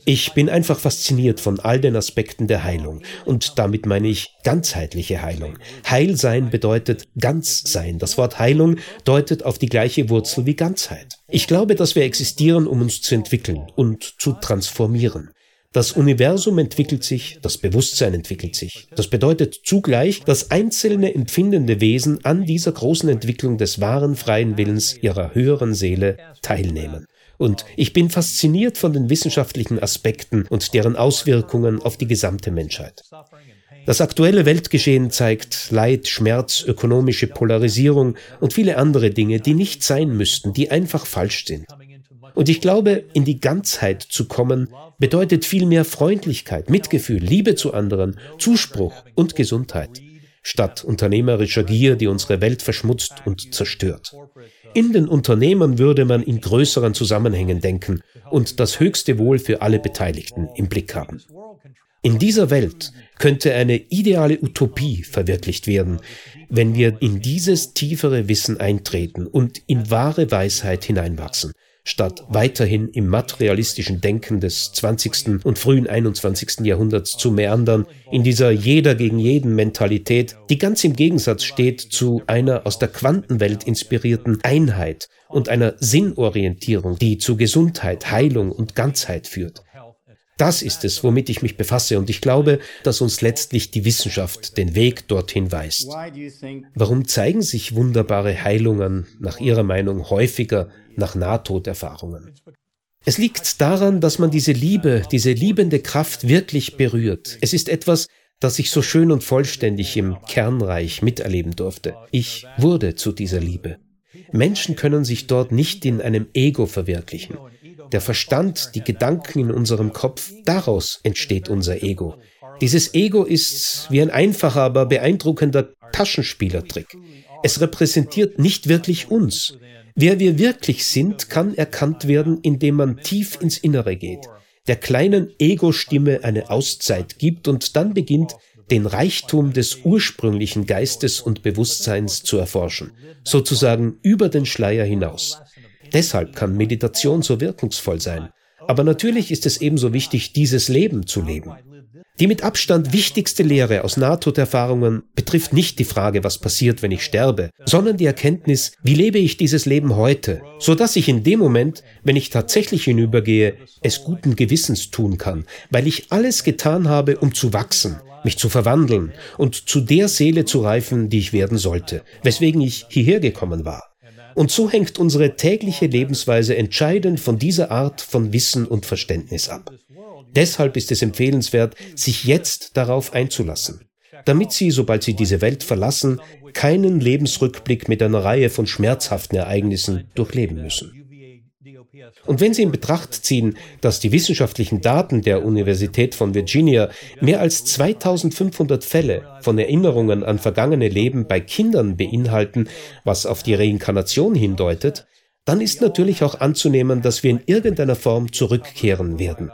Ich bin einfach fasziniert von all den Aspekten der Heilung. Und damit meine ich ganzheitliche Heilung. Heilsein bedeutet ganz sein. Das Wort Heilung deutet auf die gleiche Wurzel wie Ganzheit. Ich glaube, dass wir existieren, um uns zu entwickeln und zu transformieren. Das Universum entwickelt sich, das Bewusstsein entwickelt sich. Das bedeutet zugleich, dass einzelne empfindende Wesen an dieser großen Entwicklung des wahren freien Willens ihrer höheren Seele teilnehmen. Und ich bin fasziniert von den wissenschaftlichen Aspekten und deren Auswirkungen auf die gesamte Menschheit. Das aktuelle Weltgeschehen zeigt Leid, Schmerz, ökonomische Polarisierung und viele andere Dinge, die nicht sein müssten, die einfach falsch sind. Und ich glaube, in die Ganzheit zu kommen, bedeutet viel mehr Freundlichkeit, Mitgefühl, Liebe zu anderen, Zuspruch und Gesundheit, statt unternehmerischer Gier, die unsere Welt verschmutzt und zerstört. In den Unternehmen würde man in größeren Zusammenhängen denken und das höchste Wohl für alle Beteiligten im Blick haben. In dieser Welt könnte eine ideale Utopie verwirklicht werden, wenn wir in dieses tiefere Wissen eintreten und in wahre Weisheit hineinwachsen, statt weiterhin im materialistischen Denken des 20. und frühen 21. Jahrhunderts zu meandern, in dieser jeder gegen jeden Mentalität, die ganz im Gegensatz steht zu einer aus der Quantenwelt inspirierten Einheit und einer Sinnorientierung, die zu Gesundheit, Heilung und Ganzheit führt. Das ist es, womit ich mich befasse, und ich glaube, dass uns letztlich die Wissenschaft den Weg dorthin weist. Warum zeigen sich wunderbare Heilungen nach Ihrer Meinung häufiger nach Nahtoderfahrungen? Es liegt daran, dass man diese Liebe, diese liebende Kraft wirklich berührt. Es ist etwas, das ich so schön und vollständig im Kernreich miterleben durfte. Ich wurde zu dieser Liebe. Menschen können sich dort nicht in einem Ego verwirklichen der Verstand, die Gedanken in unserem Kopf, daraus entsteht unser Ego. Dieses Ego ist wie ein einfacher, aber beeindruckender Taschenspielertrick. Es repräsentiert nicht wirklich uns. Wer wir wirklich sind, kann erkannt werden, indem man tief ins Innere geht, der kleinen Ego-Stimme eine Auszeit gibt und dann beginnt, den Reichtum des ursprünglichen Geistes und Bewusstseins zu erforschen, sozusagen über den Schleier hinaus. Deshalb kann Meditation so wirkungsvoll sein. Aber natürlich ist es ebenso wichtig, dieses Leben zu leben. Die mit Abstand wichtigste Lehre aus Nahtoderfahrungen betrifft nicht die Frage, was passiert, wenn ich sterbe, sondern die Erkenntnis, wie lebe ich dieses Leben heute, so dass ich in dem Moment, wenn ich tatsächlich hinübergehe, es guten Gewissens tun kann, weil ich alles getan habe, um zu wachsen, mich zu verwandeln und zu der Seele zu reifen, die ich werden sollte, weswegen ich hierher gekommen war. Und so hängt unsere tägliche Lebensweise entscheidend von dieser Art von Wissen und Verständnis ab. Deshalb ist es empfehlenswert, sich jetzt darauf einzulassen, damit Sie, sobald Sie diese Welt verlassen, keinen Lebensrückblick mit einer Reihe von schmerzhaften Ereignissen durchleben müssen. Und wenn Sie in Betracht ziehen, dass die wissenschaftlichen Daten der Universität von Virginia mehr als 2500 Fälle von Erinnerungen an vergangene Leben bei Kindern beinhalten, was auf die Reinkarnation hindeutet, dann ist natürlich auch anzunehmen, dass wir in irgendeiner Form zurückkehren werden.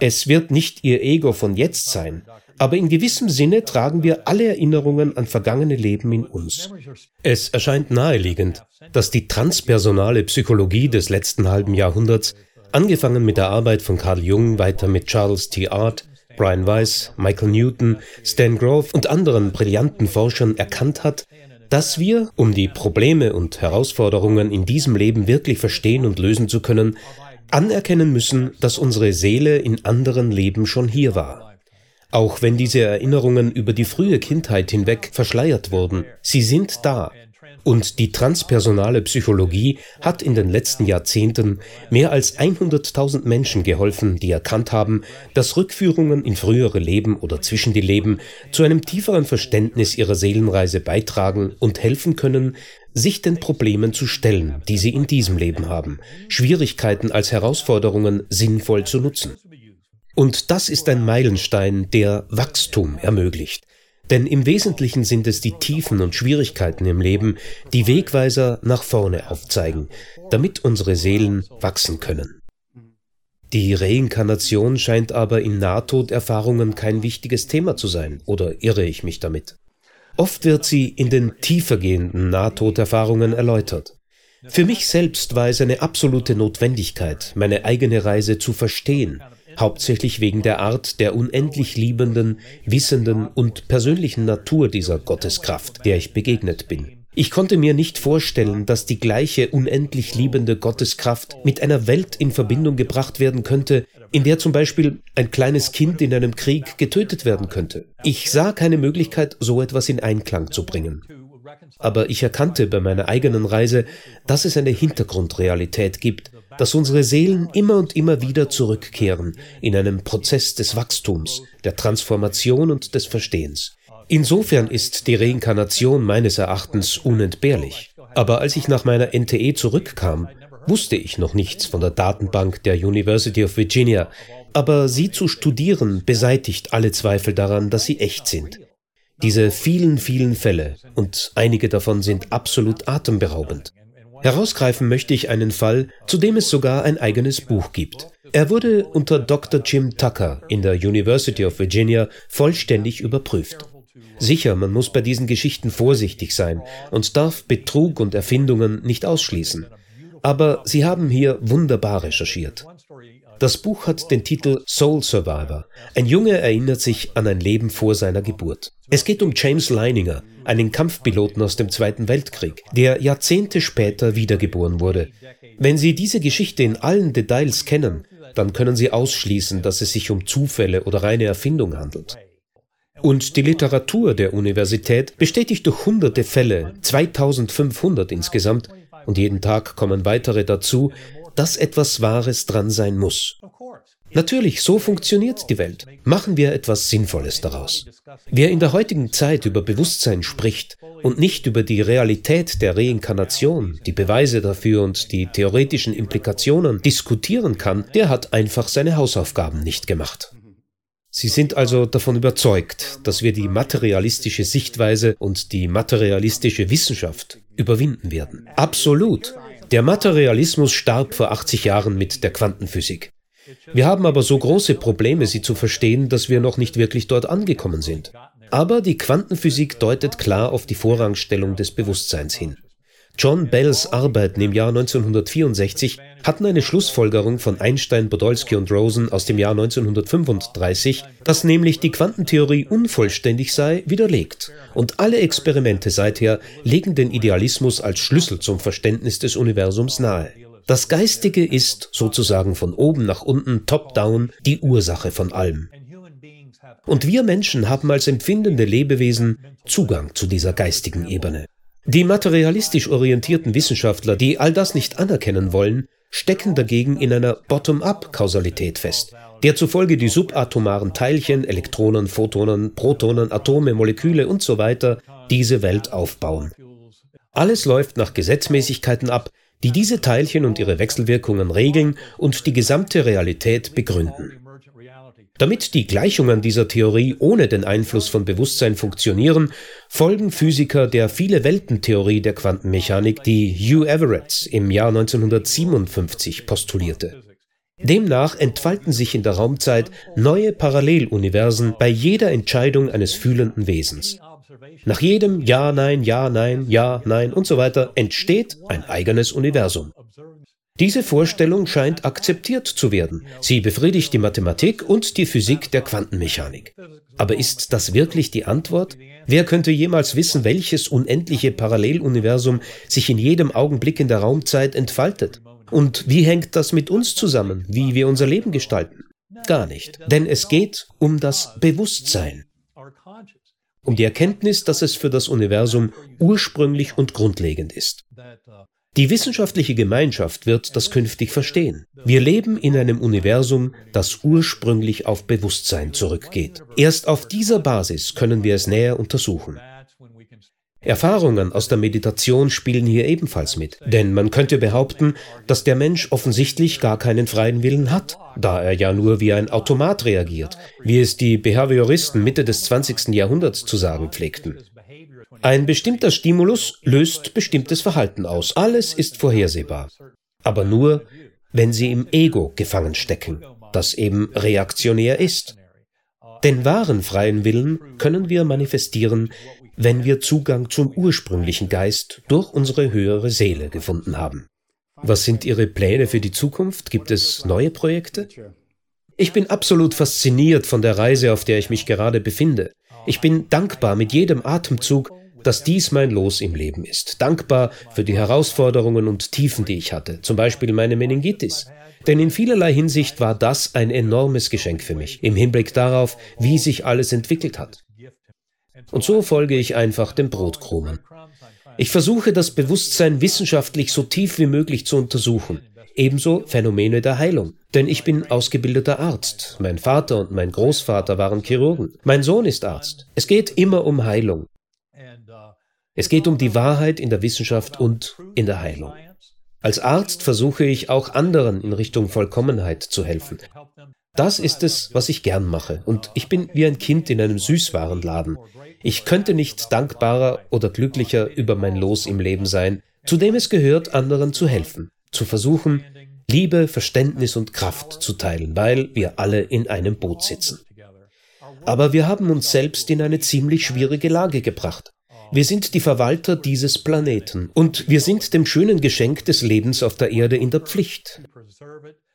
Es wird nicht Ihr Ego von jetzt sein, aber in gewissem Sinne tragen wir alle Erinnerungen an vergangene Leben in uns. Es erscheint naheliegend, dass die transpersonale Psychologie des letzten halben Jahrhunderts, angefangen mit der Arbeit von Carl Jung, weiter mit Charles T. Art, Brian Weiss, Michael Newton, Stan Grove und anderen brillanten Forschern erkannt hat, dass wir, um die Probleme und Herausforderungen in diesem Leben wirklich verstehen und lösen zu können, anerkennen müssen, dass unsere Seele in anderen Leben schon hier war. Auch wenn diese Erinnerungen über die frühe Kindheit hinweg verschleiert wurden, sie sind da. Und die transpersonale Psychologie hat in den letzten Jahrzehnten mehr als 100.000 Menschen geholfen, die erkannt haben, dass Rückführungen in frühere Leben oder zwischen die Leben zu einem tieferen Verständnis ihrer Seelenreise beitragen und helfen können, sich den Problemen zu stellen, die sie in diesem Leben haben, Schwierigkeiten als Herausforderungen sinnvoll zu nutzen. Und das ist ein Meilenstein, der Wachstum ermöglicht. Denn im Wesentlichen sind es die Tiefen und Schwierigkeiten im Leben, die Wegweiser nach vorne aufzeigen, damit unsere Seelen wachsen können. Die Reinkarnation scheint aber in Nahtoderfahrungen kein wichtiges Thema zu sein, oder irre ich mich damit? Oft wird sie in den tiefergehenden Nahtoderfahrungen erläutert. Für mich selbst war es eine absolute Notwendigkeit, meine eigene Reise zu verstehen, hauptsächlich wegen der Art der unendlich liebenden, wissenden und persönlichen Natur dieser Gotteskraft, der ich begegnet bin. Ich konnte mir nicht vorstellen, dass die gleiche unendlich liebende Gotteskraft mit einer Welt in Verbindung gebracht werden könnte, in der zum Beispiel ein kleines Kind in einem Krieg getötet werden könnte. Ich sah keine Möglichkeit, so etwas in Einklang zu bringen. Aber ich erkannte bei meiner eigenen Reise, dass es eine Hintergrundrealität gibt, dass unsere Seelen immer und immer wieder zurückkehren in einem Prozess des Wachstums, der Transformation und des Verstehens. Insofern ist die Reinkarnation meines Erachtens unentbehrlich. Aber als ich nach meiner NTE zurückkam, wusste ich noch nichts von der Datenbank der University of Virginia, aber sie zu studieren beseitigt alle Zweifel daran, dass sie echt sind. Diese vielen, vielen Fälle, und einige davon sind absolut atemberaubend. Herausgreifen möchte ich einen Fall, zu dem es sogar ein eigenes Buch gibt. Er wurde unter Dr. Jim Tucker in der University of Virginia vollständig überprüft. Sicher, man muss bei diesen Geschichten vorsichtig sein und darf Betrug und Erfindungen nicht ausschließen. Aber sie haben hier wunderbar recherchiert. Das Buch hat den Titel Soul Survivor. Ein Junge erinnert sich an ein Leben vor seiner Geburt. Es geht um James Leininger, einen Kampfpiloten aus dem Zweiten Weltkrieg, der Jahrzehnte später wiedergeboren wurde. Wenn Sie diese Geschichte in allen Details kennen, dann können Sie ausschließen, dass es sich um Zufälle oder reine Erfindung handelt. Und die Literatur der Universität bestätigt durch hunderte Fälle, 2500 insgesamt, und jeden Tag kommen weitere dazu, dass etwas Wahres dran sein muss. Natürlich, so funktioniert die Welt. Machen wir etwas Sinnvolles daraus. Wer in der heutigen Zeit über Bewusstsein spricht und nicht über die Realität der Reinkarnation, die Beweise dafür und die theoretischen Implikationen diskutieren kann, der hat einfach seine Hausaufgaben nicht gemacht. Sie sind also davon überzeugt, dass wir die materialistische Sichtweise und die materialistische Wissenschaft überwinden werden. Absolut. Der Materialismus starb vor 80 Jahren mit der Quantenphysik. Wir haben aber so große Probleme, sie zu verstehen, dass wir noch nicht wirklich dort angekommen sind. Aber die Quantenphysik deutet klar auf die Vorrangstellung des Bewusstseins hin. John Bells Arbeiten im Jahr 1964 hatten eine Schlussfolgerung von Einstein, Podolsky und Rosen aus dem Jahr 1935, dass nämlich die Quantentheorie unvollständig sei, widerlegt. Und alle Experimente seither legen den Idealismus als Schlüssel zum Verständnis des Universums nahe. Das Geistige ist sozusagen von oben nach unten, top-down, die Ursache von allem. Und wir Menschen haben als empfindende Lebewesen Zugang zu dieser geistigen Ebene. Die materialistisch orientierten Wissenschaftler, die all das nicht anerkennen wollen, stecken dagegen in einer Bottom-up-Kausalität fest, der zufolge die subatomaren Teilchen, Elektronen, Photonen, Protonen, Atome, Moleküle usw. So diese Welt aufbauen. Alles läuft nach Gesetzmäßigkeiten ab, die diese Teilchen und ihre Wechselwirkungen regeln und die gesamte Realität begründen. Damit die Gleichungen dieser Theorie ohne den Einfluss von Bewusstsein funktionieren, folgen Physiker der Viele-Welten-Theorie der Quantenmechanik, die Hugh Everett im Jahr 1957 postulierte. Demnach entfalten sich in der Raumzeit neue Paralleluniversen bei jeder Entscheidung eines fühlenden Wesens. Nach jedem Ja, Nein, Ja, Nein, Ja, Nein und so weiter entsteht ein eigenes Universum. Diese Vorstellung scheint akzeptiert zu werden. Sie befriedigt die Mathematik und die Physik der Quantenmechanik. Aber ist das wirklich die Antwort? Wer könnte jemals wissen, welches unendliche Paralleluniversum sich in jedem Augenblick in der Raumzeit entfaltet? Und wie hängt das mit uns zusammen, wie wir unser Leben gestalten? Gar nicht. Denn es geht um das Bewusstsein. Um die Erkenntnis, dass es für das Universum ursprünglich und grundlegend ist. Die wissenschaftliche Gemeinschaft wird das künftig verstehen. Wir leben in einem Universum, das ursprünglich auf Bewusstsein zurückgeht. Erst auf dieser Basis können wir es näher untersuchen. Erfahrungen aus der Meditation spielen hier ebenfalls mit, denn man könnte behaupten, dass der Mensch offensichtlich gar keinen freien Willen hat, da er ja nur wie ein Automat reagiert, wie es die Behavioristen Mitte des 20. Jahrhunderts zu sagen pflegten. Ein bestimmter Stimulus löst bestimmtes Verhalten aus. Alles ist vorhersehbar. Aber nur, wenn Sie im Ego gefangen stecken, das eben reaktionär ist. Den wahren freien Willen können wir manifestieren, wenn wir Zugang zum ursprünglichen Geist durch unsere höhere Seele gefunden haben. Was sind Ihre Pläne für die Zukunft? Gibt es neue Projekte? Ich bin absolut fasziniert von der Reise, auf der ich mich gerade befinde. Ich bin dankbar mit jedem Atemzug, dass dies mein Los im Leben ist. Dankbar für die Herausforderungen und Tiefen, die ich hatte, zum Beispiel meine Meningitis. Denn in vielerlei Hinsicht war das ein enormes Geschenk für mich, im Hinblick darauf, wie sich alles entwickelt hat. Und so folge ich einfach dem Brotkrumen. Ich versuche das Bewusstsein wissenschaftlich so tief wie möglich zu untersuchen. Ebenso Phänomene der Heilung. Denn ich bin ausgebildeter Arzt. Mein Vater und mein Großvater waren Chirurgen. Mein Sohn ist Arzt. Es geht immer um Heilung. Es geht um die Wahrheit in der Wissenschaft und in der Heilung. Als Arzt versuche ich auch anderen in Richtung Vollkommenheit zu helfen. Das ist es, was ich gern mache, und ich bin wie ein Kind in einem Süßwarenladen. Ich könnte nicht dankbarer oder glücklicher über mein Los im Leben sein, zu dem es gehört, anderen zu helfen, zu versuchen, Liebe, Verständnis und Kraft zu teilen, weil wir alle in einem Boot sitzen. Aber wir haben uns selbst in eine ziemlich schwierige Lage gebracht. Wir sind die Verwalter dieses Planeten und wir sind dem schönen Geschenk des Lebens auf der Erde in der Pflicht,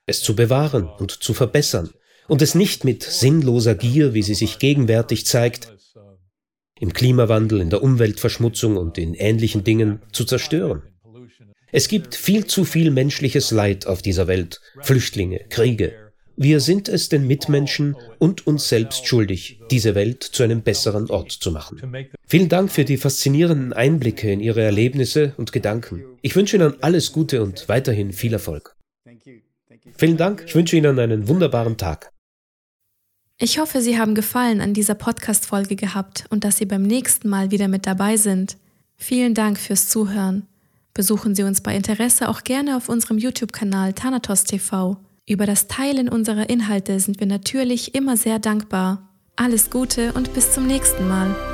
es zu bewahren und zu verbessern und es nicht mit sinnloser Gier, wie sie sich gegenwärtig zeigt, im Klimawandel, in der Umweltverschmutzung und in ähnlichen Dingen zu zerstören. Es gibt viel zu viel menschliches Leid auf dieser Welt, Flüchtlinge, Kriege. Wir sind es den Mitmenschen und uns selbst schuldig, diese Welt zu einem besseren Ort zu machen. Vielen Dank für die faszinierenden Einblicke in Ihre Erlebnisse und Gedanken. Ich wünsche Ihnen alles Gute und weiterhin viel Erfolg. Vielen Dank, ich wünsche Ihnen einen wunderbaren Tag. Ich hoffe, Sie haben Gefallen an dieser Podcast-Folge gehabt und dass Sie beim nächsten Mal wieder mit dabei sind. Vielen Dank fürs Zuhören. Besuchen Sie uns bei Interesse auch gerne auf unserem YouTube-Kanal Thanatos TV. Über das Teilen unserer Inhalte sind wir natürlich immer sehr dankbar. Alles Gute und bis zum nächsten Mal.